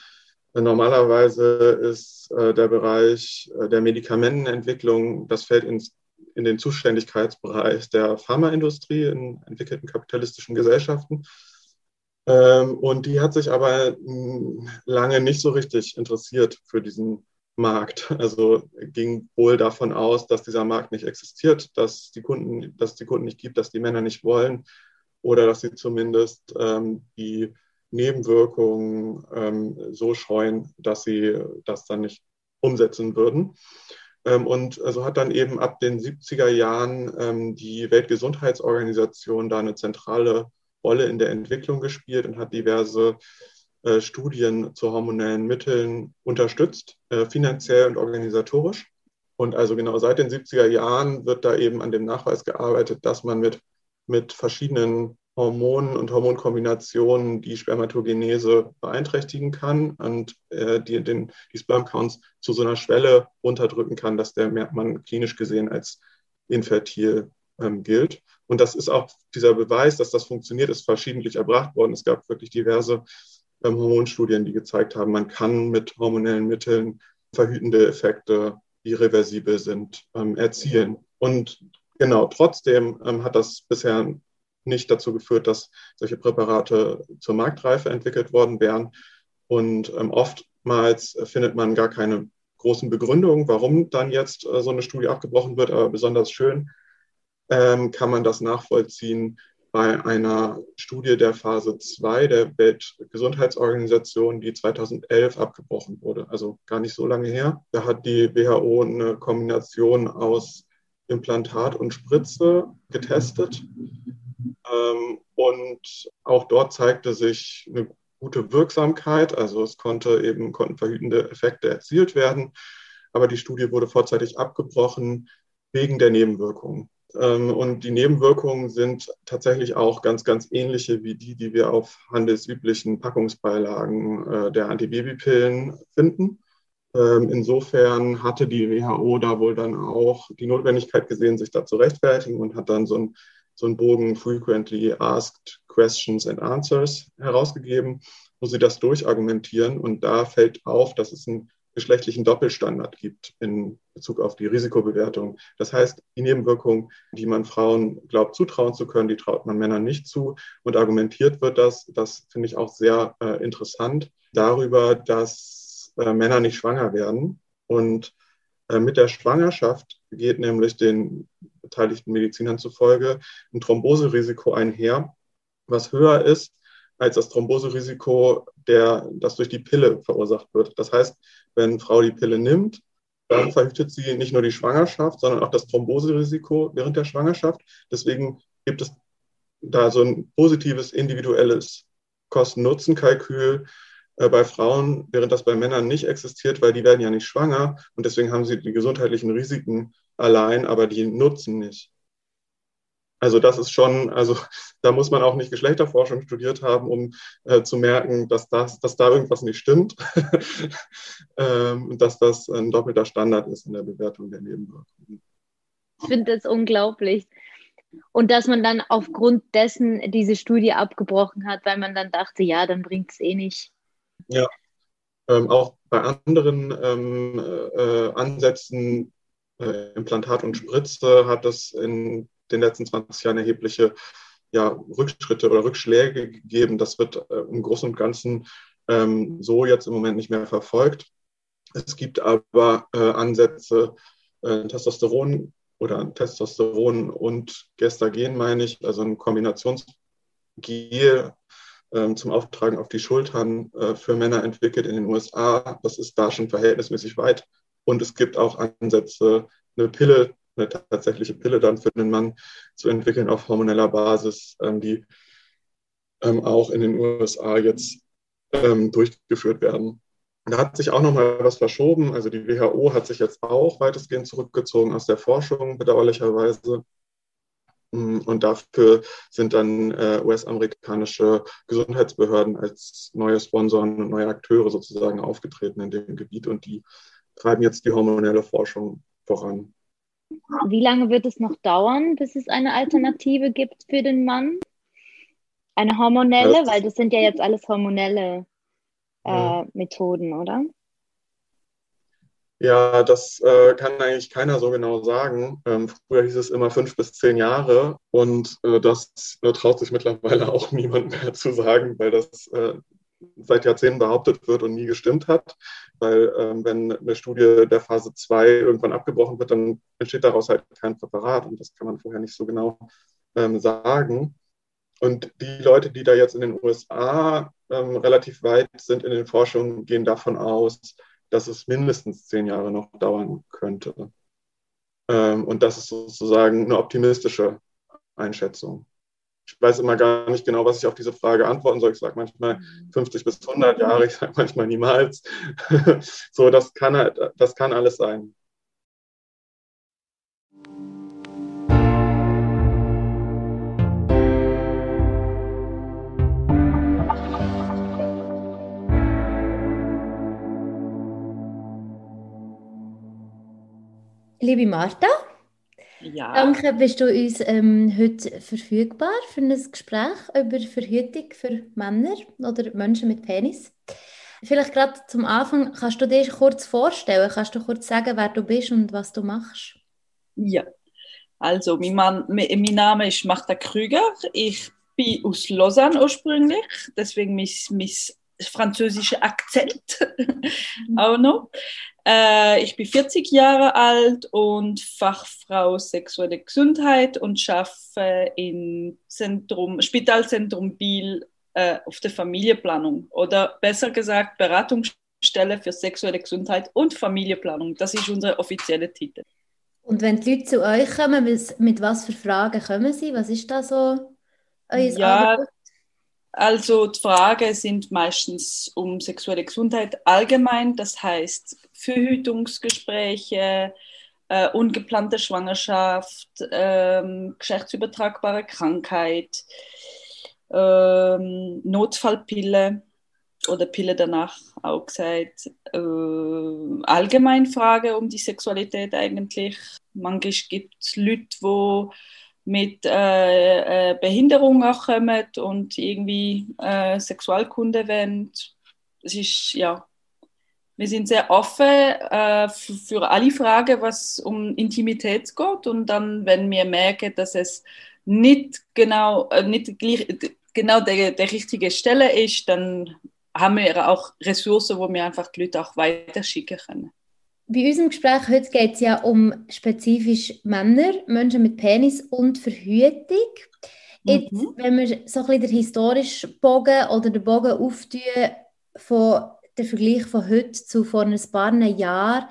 normalerweise ist äh, der Bereich äh, der Medikamentenentwicklung, das fällt ins, in den Zuständigkeitsbereich der Pharmaindustrie in entwickelten kapitalistischen Gesellschaften. Ähm, und die hat sich aber mh, lange nicht so richtig interessiert für diesen Markt. Also ging wohl davon aus, dass dieser Markt nicht existiert, dass die Kunden, dass die Kunden nicht gibt, dass die Männer nicht wollen oder dass sie zumindest ähm, die Nebenwirkungen ähm, so scheuen, dass sie das dann nicht umsetzen würden. Ähm, und so also hat dann eben ab den 70er Jahren ähm, die Weltgesundheitsorganisation da eine zentrale Rolle in der Entwicklung gespielt und hat diverse äh, Studien zu hormonellen Mitteln unterstützt, äh, finanziell und organisatorisch. Und also genau seit den 70er Jahren wird da eben an dem Nachweis gearbeitet, dass man mit mit verschiedenen Hormonen und Hormonkombinationen die Spermatogenese beeinträchtigen kann und äh, die, den, die Spermcounts zu so einer Schwelle runterdrücken kann, dass der Mann klinisch gesehen als infertil ähm, gilt. Und das ist auch dieser Beweis, dass das funktioniert, ist verschiedentlich erbracht worden. Es gab wirklich diverse ähm, Hormonstudien, die gezeigt haben, man kann mit hormonellen Mitteln verhütende Effekte, die reversibel sind, ähm, erzielen. Und Genau, trotzdem ähm, hat das bisher nicht dazu geführt, dass solche Präparate zur Marktreife entwickelt worden wären. Und ähm, oftmals findet man gar keine großen Begründungen, warum dann jetzt äh, so eine Studie abgebrochen wird. Aber besonders schön ähm, kann man das nachvollziehen bei einer Studie der Phase 2 der Weltgesundheitsorganisation, die 2011 abgebrochen wurde, also gar nicht so lange her. Da hat die WHO eine Kombination aus Implantat und Spritze getestet. Ähm, und auch dort zeigte sich eine gute Wirksamkeit. Also es konnte eben, konnten verhütende Effekte erzielt werden. Aber die Studie wurde vorzeitig abgebrochen wegen der Nebenwirkungen. Ähm, und die Nebenwirkungen sind tatsächlich auch ganz, ganz ähnliche wie die, die wir auf handelsüblichen Packungsbeilagen äh, der Antibabypillen finden. Ähm, insofern hatte die WHO da wohl dann auch die Notwendigkeit gesehen, sich da zu rechtfertigen und hat dann so ein so einen Bogen Frequently Asked Questions and Answers herausgegeben, wo sie das durchargumentieren. Und da fällt auf, dass es ein geschlechtlichen Doppelstandard gibt in Bezug auf die Risikobewertung. Das heißt, die Nebenwirkungen, die man Frauen glaubt zutrauen zu können, die traut man Männern nicht zu. Und argumentiert wird das, das finde ich auch sehr äh, interessant, darüber, dass äh, Männer nicht schwanger werden. Und äh, mit der Schwangerschaft geht nämlich den beteiligten Medizinern zufolge ein Thromboserisiko einher, was höher ist als das Thromboserisiko, der, das durch die Pille verursacht wird. Das heißt, wenn Frau die Pille nimmt, dann verhütet sie nicht nur die Schwangerschaft, sondern auch das Thromboserisiko während der Schwangerschaft. Deswegen gibt es da so ein positives individuelles Kosten-Nutzen-Kalkül bei Frauen, während das bei Männern nicht existiert, weil die werden ja nicht schwanger und deswegen haben sie die gesundheitlichen Risiken allein, aber die Nutzen nicht. Also das ist schon, also da muss man auch nicht Geschlechterforschung studiert haben, um äh, zu merken, dass, das, dass da irgendwas nicht stimmt ähm, und dass das ein doppelter Standard ist in der Bewertung der Nebenwirkungen. Ich finde das unglaublich. Und dass man dann aufgrund dessen diese Studie abgebrochen hat, weil man dann dachte, ja, dann bringt es eh nicht. Ja, ähm, auch bei anderen ähm, äh, Ansätzen, äh, Implantat und Spritze, hat es in den letzten 20 Jahren erhebliche ja, Rückschritte oder Rückschläge gegeben. Das wird äh, im Großen und Ganzen ähm, so jetzt im Moment nicht mehr verfolgt. Es gibt aber äh, Ansätze, äh, Testosteron oder Testosteron und Gestagen, meine ich, also ein Kombinationsgel zum Auftragen auf die Schultern äh, für Männer entwickelt in den USA. Das ist da schon verhältnismäßig weit. Und es gibt auch Ansätze, eine Pille eine tatsächliche Pille dann für den Mann zu entwickeln auf hormoneller Basis, ähm, die ähm, auch in den USA jetzt ähm, durchgeführt werden. Da hat sich auch noch mal was verschoben. Also die WHO hat sich jetzt auch weitestgehend zurückgezogen aus der Forschung, bedauerlicherweise. Mm, und dafür sind dann äh, US-amerikanische Gesundheitsbehörden als neue Sponsoren und neue Akteure sozusagen aufgetreten in dem Gebiet und die treiben jetzt die hormonelle Forschung voran. Wie lange wird es noch dauern, bis es eine Alternative gibt für den Mann? Eine hormonelle, weil das sind ja jetzt alles hormonelle äh, ja. Methoden, oder? Ja, das äh, kann eigentlich keiner so genau sagen. Ähm, früher hieß es immer fünf bis zehn Jahre und äh, das äh, traut sich mittlerweile auch niemand mehr zu sagen, weil das äh, seit Jahrzehnten behauptet wird und nie gestimmt hat. Weil ähm, wenn eine Studie der Phase 2 irgendwann abgebrochen wird, dann entsteht daraus halt kein Präparat und das kann man vorher nicht so genau ähm, sagen. Und die Leute, die da jetzt in den USA ähm, relativ weit sind in den Forschungen, gehen davon aus, dass es mindestens zehn Jahre noch dauern könnte. Ähm, und das ist sozusagen eine optimistische Einschätzung ich weiß immer gar nicht genau, was ich auf diese Frage antworten soll. Ich sage manchmal 50 bis 100 Jahre, ich sage manchmal niemals. so, das kann, das kann alles sein. Liebe Martha, ja. Danke, bist du uns ähm, heute verfügbar für ein Gespräch über Verhütung für Männer oder Menschen mit Penis. Vielleicht gerade zum Anfang, kannst du dir kurz vorstellen? Kannst du kurz sagen, wer du bist und was du machst? Ja, also mein, Mann, mein Name ist Martha Krüger. Ich bin aus Lausanne ursprünglich, deswegen mein, mein französischer Akzent auch noch. Äh, ich bin 40 Jahre alt und Fachfrau sexuelle Gesundheit und arbeite im Zentrum, Spitalzentrum Biel äh, auf der Familienplanung oder besser gesagt Beratungsstelle für sexuelle Gesundheit und Familienplanung. Das ist unser offizieller Titel. Und wenn die Leute zu euch kommen, mit was für Fragen kommen sie? Was ist da so euer ja, Angebot? Also die Fragen sind meistens um sexuelle Gesundheit allgemein, das heißt Verhütungsgespräche, äh, ungeplante Schwangerschaft, ähm, geschlechtsübertragbare Krankheit, ähm, Notfallpille oder Pille danach auch gesagt. Äh, allgemein Frage um die Sexualität eigentlich. Manchmal gibt es Leute, die mit äh, äh, Behinderung auch kommen und irgendwie äh, Sexualkunde werden. Es ist ja Wir sind sehr offen äh, für alle Fragen, was um Intimität geht. Und dann, wenn wir merken, dass es nicht genau, äh, nicht genau der, der richtige Stelle ist, dann haben wir auch Ressourcen, wo wir einfach die Leute auch weiterschicken können. Bei unserem Gespräch heute geht es ja um spezifisch Männer, Menschen mit Penis und Verhütung. Jetzt, mhm. wenn wir so ein bisschen den historischen Bogen oder den Bogen auftun von der Vergleich von heute zu vor ein paar Jahren,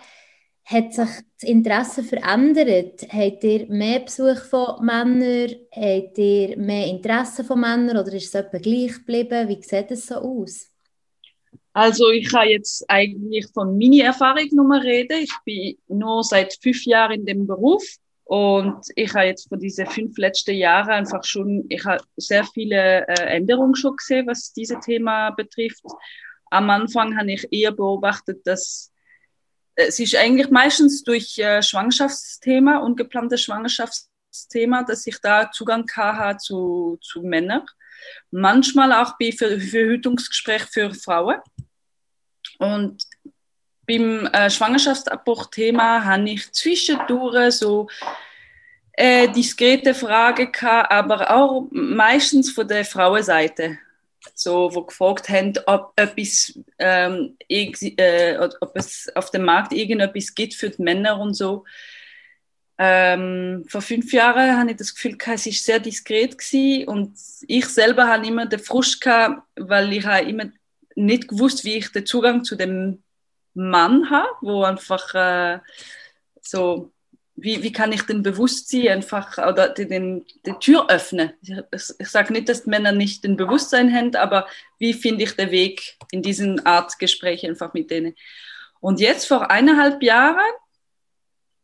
hat sich das Interesse verändert? Habt ihr mehr Besuch von Männern? Habt ihr mehr Interesse von Männern oder ist es etwa gleich geblieben? Wie sieht es so aus? Also ich kann jetzt eigentlich von meiner Erfahrung nur reden. Ich bin nur seit fünf Jahren in dem Beruf und ich habe jetzt von diesen fünf letzten Jahren einfach schon, ich habe sehr viele äh, Änderungen schon gesehen, was dieses Thema betrifft. Am Anfang habe ich eher beobachtet, dass äh, es ist eigentlich meistens durch äh, Schwangerschaftsthema, ungeplante Schwangerschaftsthema, dass ich da Zugang habe zu, zu Männern. Manchmal auch bei Verhütungsgespräch für Frauen. Und beim äh, Schwangerschaftsabbruch-Thema habe ich zwischendurch so äh, diskrete Fragen gehabt, aber auch meistens von der Frauenseite. So, wo gefragt haben, ob, etwas, ähm, äh, ob es auf dem Markt irgendetwas gibt für die Männer und so. Ähm, vor fünf Jahren hatte ich das Gefühl, es war sehr diskret gewesen und ich selber hatte immer den Frust, gehabt, weil ich immer nicht gewusst, wie ich den Zugang zu dem Mann habe, wo einfach äh, so, wie, wie kann ich den Bewusstsein einfach oder den, die Tür öffnen? Ich, ich sage nicht, dass Männer nicht den Bewusstsein haben, aber wie finde ich den Weg in diesen Art Gespräche einfach mit denen? Und jetzt vor eineinhalb Jahren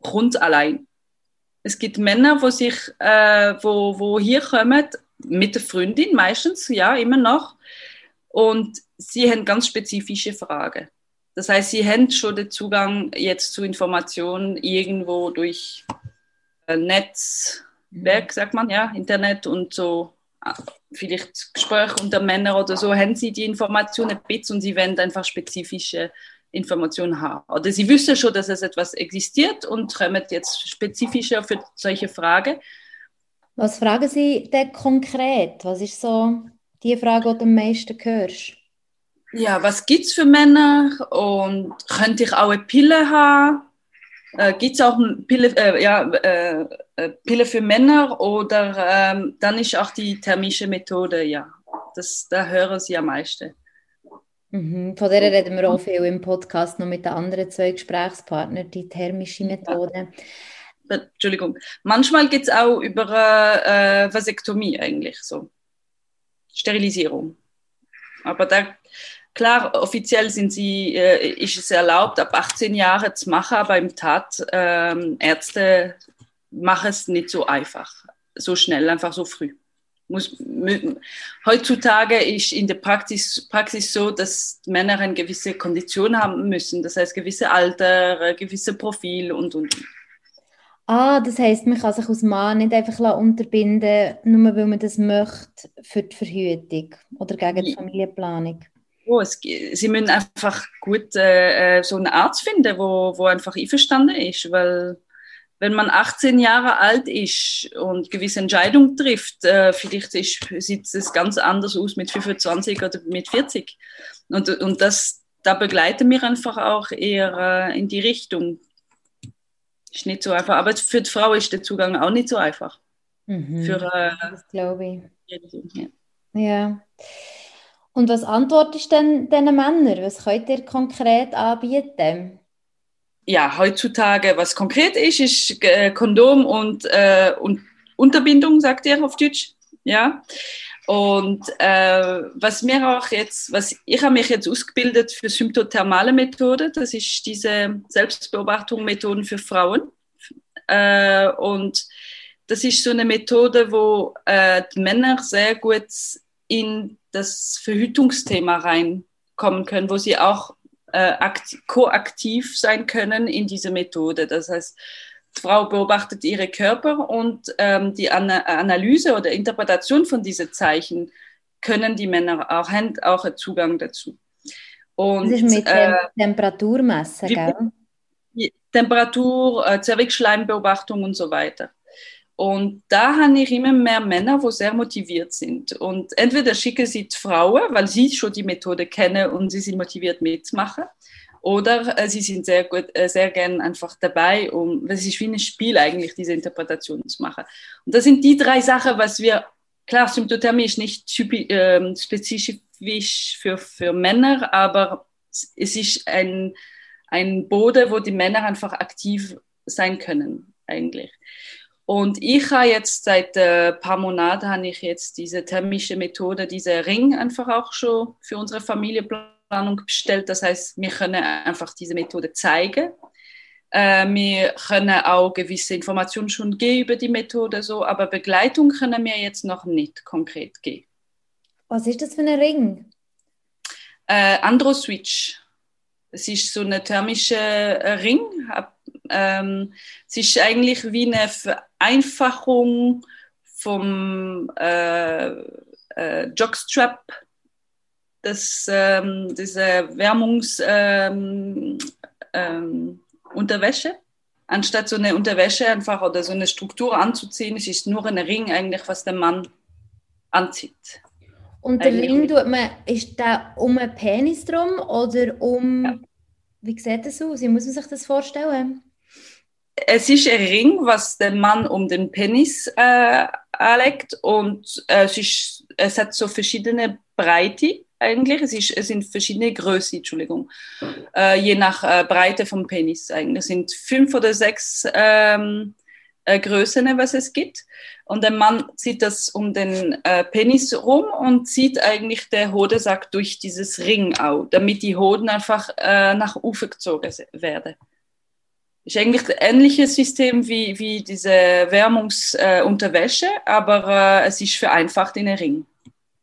rund allein. Es gibt Männer, wo sich, äh, wo, wo hier kommen mit der Freundin meistens, ja, immer noch. Und sie haben ganz spezifische Fragen. Das heißt, sie haben schon den Zugang jetzt zu Informationen irgendwo durch äh, Netzwerk, sagt man, ja, Internet und so, äh, vielleicht Gespräche unter Männern oder so, haben sie die Informationen ein bisschen und sie wollen einfach spezifische Informationen haben. Oder sie wissen schon, dass es etwas existiert und kommen jetzt spezifischer für solche Fragen. Was fragen Sie denn konkret? Was ist so die Frage, die du am meisten hörst? ja, was gibt es für Männer und könnte ich auch eine Pille haben? Äh, gibt es auch eine Pille, äh, ja, äh, äh, Pille für Männer oder ähm, dann ist auch die thermische Methode, ja. Das, da hören sie am meisten. Mhm. Von der reden wir auch viel im Podcast noch mit den anderen zwei Gesprächspartnern, die thermische Methode. Ja. Äh, Entschuldigung. Manchmal geht es auch über äh, Vasektomie eigentlich so. Sterilisierung. Aber da Klar, offiziell sind sie, äh, ist es erlaubt, ab 18 Jahren zu machen, aber im Tat, ähm, Ärzte machen es nicht so einfach, so schnell, einfach so früh. Muss, heutzutage ist in der Praxis, Praxis so, dass Männer eine gewisse Kondition haben müssen, das heißt gewisse Alter, gewisse Profil und und. Ah, das heißt, man kann sich als Mann nicht einfach unterbinden, nur weil man das möchte für die Verhütung oder gegen die Familienplanung. Oh, es, sie müssen einfach gut äh, so einen Arzt finden, wo, wo einfach einverstanden ist, weil wenn man 18 Jahre alt ist und gewisse Entscheidungen trifft, äh, vielleicht ist, sieht es ganz anders aus mit 25 oder mit 40. Und, und das, da begleiten wir einfach auch eher äh, in die Richtung. Ist nicht so einfach. Aber für die Frau ist der Zugang auch nicht so einfach. Mhm. Für, äh, das glaube ich. Ja. ja. Und was antwortest du denn diesen Männern? Was könnt ihr konkret anbieten? Ja, heutzutage, was konkret ist, ist äh, Kondom und, äh, und Unterbindung, sagt ihr auf Deutsch. Ja. Und äh, was mir auch jetzt, was ich habe mich jetzt ausgebildet für symptothermale Methode, das ist diese Selbstbeobachtung Methoden für Frauen. Äh, und das ist so eine Methode, wo äh, die Männer sehr gut in das Verhütungsthema reinkommen können, wo sie auch äh, koaktiv sein können in diese Methode. Das heißt, Frau beobachtet ihre Körper und ähm, die An Analyse oder Interpretation von diesen Zeichen können die Männer auch, haben auch einen Zugang dazu. Und, das ist mit äh, Temperaturmessen, gell? Temperatur, äh, Zervixschleimbeobachtung und so weiter. Und da habe ich immer mehr Männer, die sehr motiviert sind. Und entweder schicke sie die Frauen, weil sie schon die Methode kennen und sie sind motiviert mitzumachen. Oder äh, sie sind sehr gut, äh, sehr gern einfach dabei, um, es ist wie ein Spiel eigentlich, diese Interpretation zu machen. Und das sind die drei Sachen, was wir, klar, Symptothermie ist nicht typisch, äh, spezifisch für, für Männer, aber es ist ein, ein Boden, wo die Männer einfach aktiv sein können, eigentlich. Und ich habe jetzt seit ein äh, paar Monaten habe ich jetzt diese thermische Methode, diese Ring einfach auch schon für unsere Familienplanung bestellt. Das heißt, wir können einfach diese Methode zeigen. Äh, wir können auch gewisse Informationen schon geben über die Methode, so, aber Begleitung können wir jetzt noch nicht konkret geben. Was ist das für ein Ring? Äh, Androswitch. Es ist so eine thermische äh, Ring. Ähm, es ist eigentlich wie eine Vereinfachung vom äh, äh, Jockstrap, das, ähm, diese Wärmungsunterwäsche. Ähm, ähm, Anstatt so eine Unterwäsche einfach oder so eine Struktur anzuziehen, es ist nur ein Ring eigentlich, was der Mann anzieht. Und der Ring tut man, ist der um einen Penis drum oder um. Ja. Wie sieht das aus? Wie muss man sich das vorstellen? Es ist ein Ring, was der Mann um den Penis äh, anlegt und äh, es, ist, es hat so verschiedene Breite eigentlich. Es, ist, es sind verschiedene Größe, Entschuldigung, äh, je nach äh, Breite vom Penis eigentlich. Es sind fünf oder sechs ähm, äh, Größen, was es gibt. Und der Mann zieht das um den äh, Penis rum und zieht eigentlich der Hodensack durch dieses Ring auch, damit die Hoden einfach äh, nach Ufer gezogen werden. Ist eigentlich ein ähnliches System wie, wie diese Wärmungsunterwäsche, äh, aber äh, es ist vereinfacht in den Ring.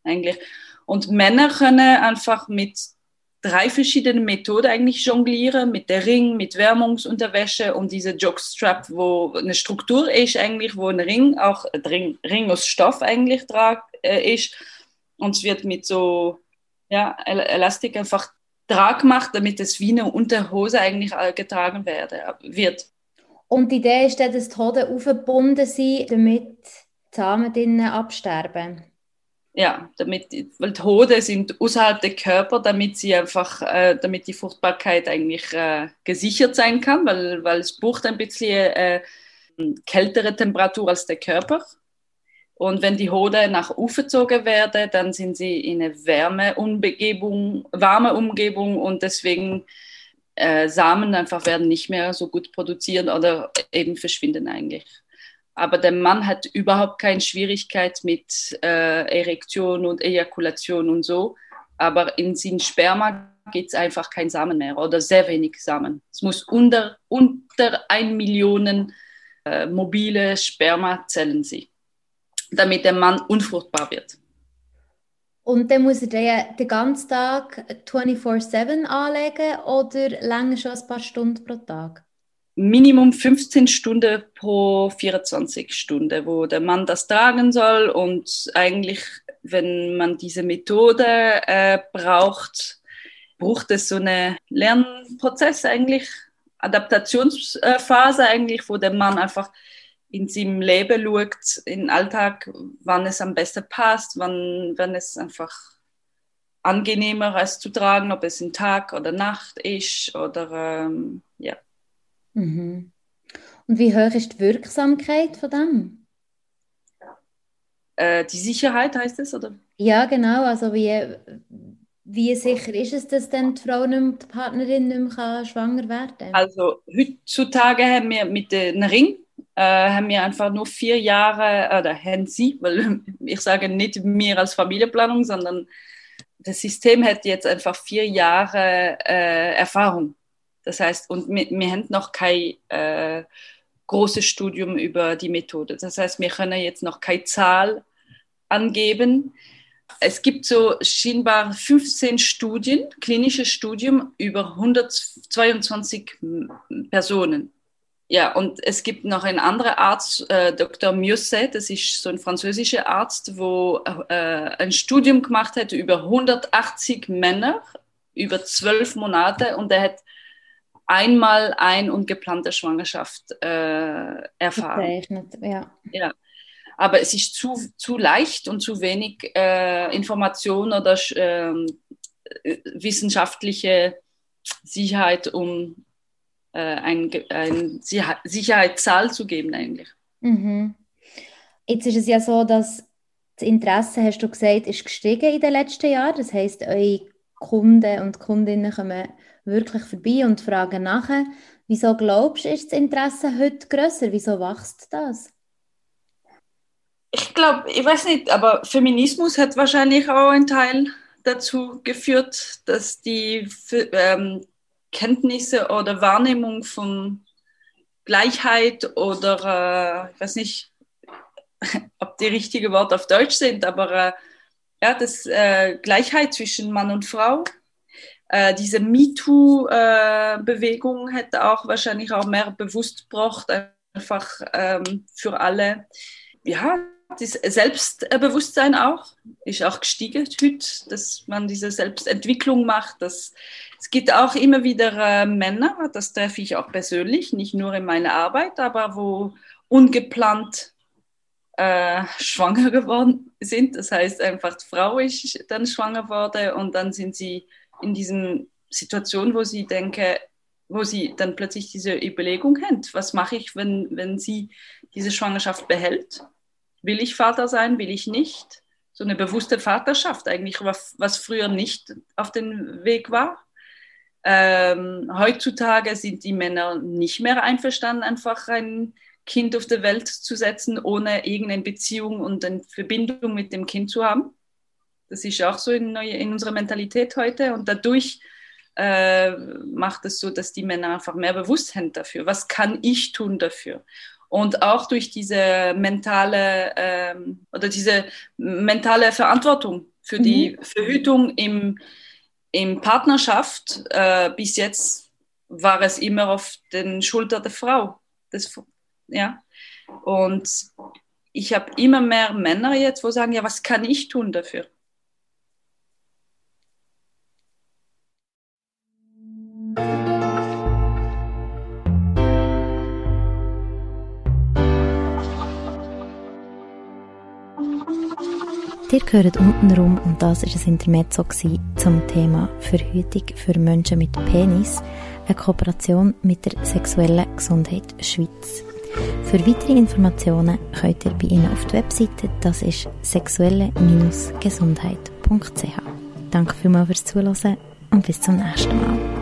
Eigentlich. Und Männer können einfach mit drei verschiedene Methoden eigentlich jonglieren, mit der Ring, mit Wärmungsunterwäsche und diese Jockstrap, wo eine Struktur ist eigentlich, wo ein Ring, auch ein Ring, aus Stoff eigentlich äh, ist und es wird mit so ja, Elastik einfach trag gemacht, damit es wie eine Unterhose eigentlich getragen werde, wird. Und die Idee ist dann, dass die Hoden aufgebunden sind, damit die Samen drinnen absterben? Ja, damit, weil die Hoden sind außerhalb der Körper, damit sie einfach, äh, damit die Fruchtbarkeit eigentlich äh, gesichert sein kann, weil, weil es braucht ein bisschen äh, kältere Temperatur als der Körper. Und wenn die Hoden nach oben gezogen werden, dann sind sie in einer Wärme Umgebung, warme Umgebung und deswegen äh, Samen einfach werden nicht mehr so gut produziert oder eben verschwinden eigentlich. Aber der Mann hat überhaupt keine Schwierigkeit mit äh, Erektion und Ejakulation und so. Aber in seinem Sperma geht es einfach kein Samen mehr oder sehr wenig Samen. Es muss unter, unter 1 Million äh, mobile Spermazellen sein, damit der Mann unfruchtbar wird. Und dann muss er den, den ganzen Tag 24-7 anlegen oder länger schon ein paar Stunden pro Tag? Minimum 15 Stunden pro 24 Stunden, wo der Mann das tragen soll. Und eigentlich, wenn man diese Methode äh, braucht, braucht es so einen Lernprozess eigentlich, Adaptationsphase eigentlich, wo der Mann einfach in seinem Leben schaut, im Alltag, wann es am besten passt, wann, wann es einfach angenehmer ist zu tragen, ob es ein Tag oder Nacht ist oder ähm, ja. Mhm. Und wie hoch ist die Wirksamkeit von dem? Äh, die Sicherheit heißt es, oder? Ja, genau. Also wie, wie sicher ist es, dass dann die Frau, nicht die Partnerin nicht mehr schwanger werden kann? Also heutzutage haben wir mit dem Ring äh, haben wir einfach nur vier Jahre, oder haben sie, weil ich sage nicht mir als Familienplanung, sondern das System hat jetzt einfach vier Jahre äh, Erfahrung. Das heißt, und wir, haben noch kein äh, großes Studium über die Methode. Das heißt, wir können jetzt noch keine Zahl angeben. Es gibt so scheinbar 15 Studien, klinische Studien über 122 Personen. Ja, und es gibt noch einen anderen Arzt, äh, Dr. Musset, das ist so ein französischer Arzt, wo äh, ein Studium gemacht hat über 180 Männer über zwölf Monate und er hat einmal eine ungeplante Schwangerschaft äh, erfahren. Ja. ja. Aber es ist zu, zu leicht und zu wenig äh, Information oder ähm, äh, wissenschaftliche Sicherheit, um äh, ein, ein Sicherheitszahl zu geben eigentlich. Mhm. Jetzt ist es ja so, dass das Interesse, hast du gesagt, ist gestiegen in den letzten Jahren. Das heißt, eure Kunden und Kundinnen kommen wirklich vorbei und fragen nachher. Wieso glaubst du, ist das Interesse heute größer? Wieso wächst das? Ich glaube, ich weiß nicht, aber Feminismus hat wahrscheinlich auch einen Teil dazu geführt, dass die ähm, Kenntnisse oder Wahrnehmung von Gleichheit oder, äh, ich weiß nicht, ob die richtigen Worte auf Deutsch sind, aber äh, ja, das äh, Gleichheit zwischen Mann und Frau. Äh, diese MeToo-Bewegung hätte auch wahrscheinlich auch mehr bewusst gebracht, einfach ähm, für alle. Ja, das Selbstbewusstsein auch ist auch gestiegen heute, dass man diese Selbstentwicklung macht. Dass, es gibt auch immer wieder äh, Männer, das treffe ich auch persönlich, nicht nur in meiner Arbeit, aber wo ungeplant äh, schwanger geworden sind. Das heißt einfach, die Frau ist dann schwanger geworden und dann sind sie in diesen Situation, wo sie denke, wo sie dann plötzlich diese Überlegung haben, was mache ich, wenn, wenn sie diese Schwangerschaft behält? Will ich Vater sein, will ich nicht? So eine bewusste Vaterschaft eigentlich, was, früher nicht auf dem Weg war. Ähm, heutzutage sind die Männer nicht mehr einverstanden, einfach ein Kind auf der Welt zu setzen, ohne irgendeine Beziehung und eine Verbindung mit dem Kind zu haben. Das ist auch so in, in unserer Mentalität heute und dadurch äh, macht es so, dass die Männer einfach mehr Bewusstsein dafür. Was kann ich tun dafür? Und auch durch diese mentale ähm, oder diese mentale Verantwortung für mhm. die Verhütung im, im Partnerschaft, äh, bis jetzt war es immer auf den Schultern der Frau. Das, ja. Und ich habe immer mehr Männer jetzt, wo sagen, ja, was kann ich tun dafür? Ihr gehört untenrum und das ist ein Intermezzo zum Thema Verhütung für Menschen mit Penis, eine Kooperation mit der Sexuellen Gesundheit Schweiz. Für weitere Informationen könnt ihr bei ihnen auf die Webseite, das ist sexuelle-gesundheit.ch. Danke vielmals fürs Zuhören und bis zum nächsten Mal.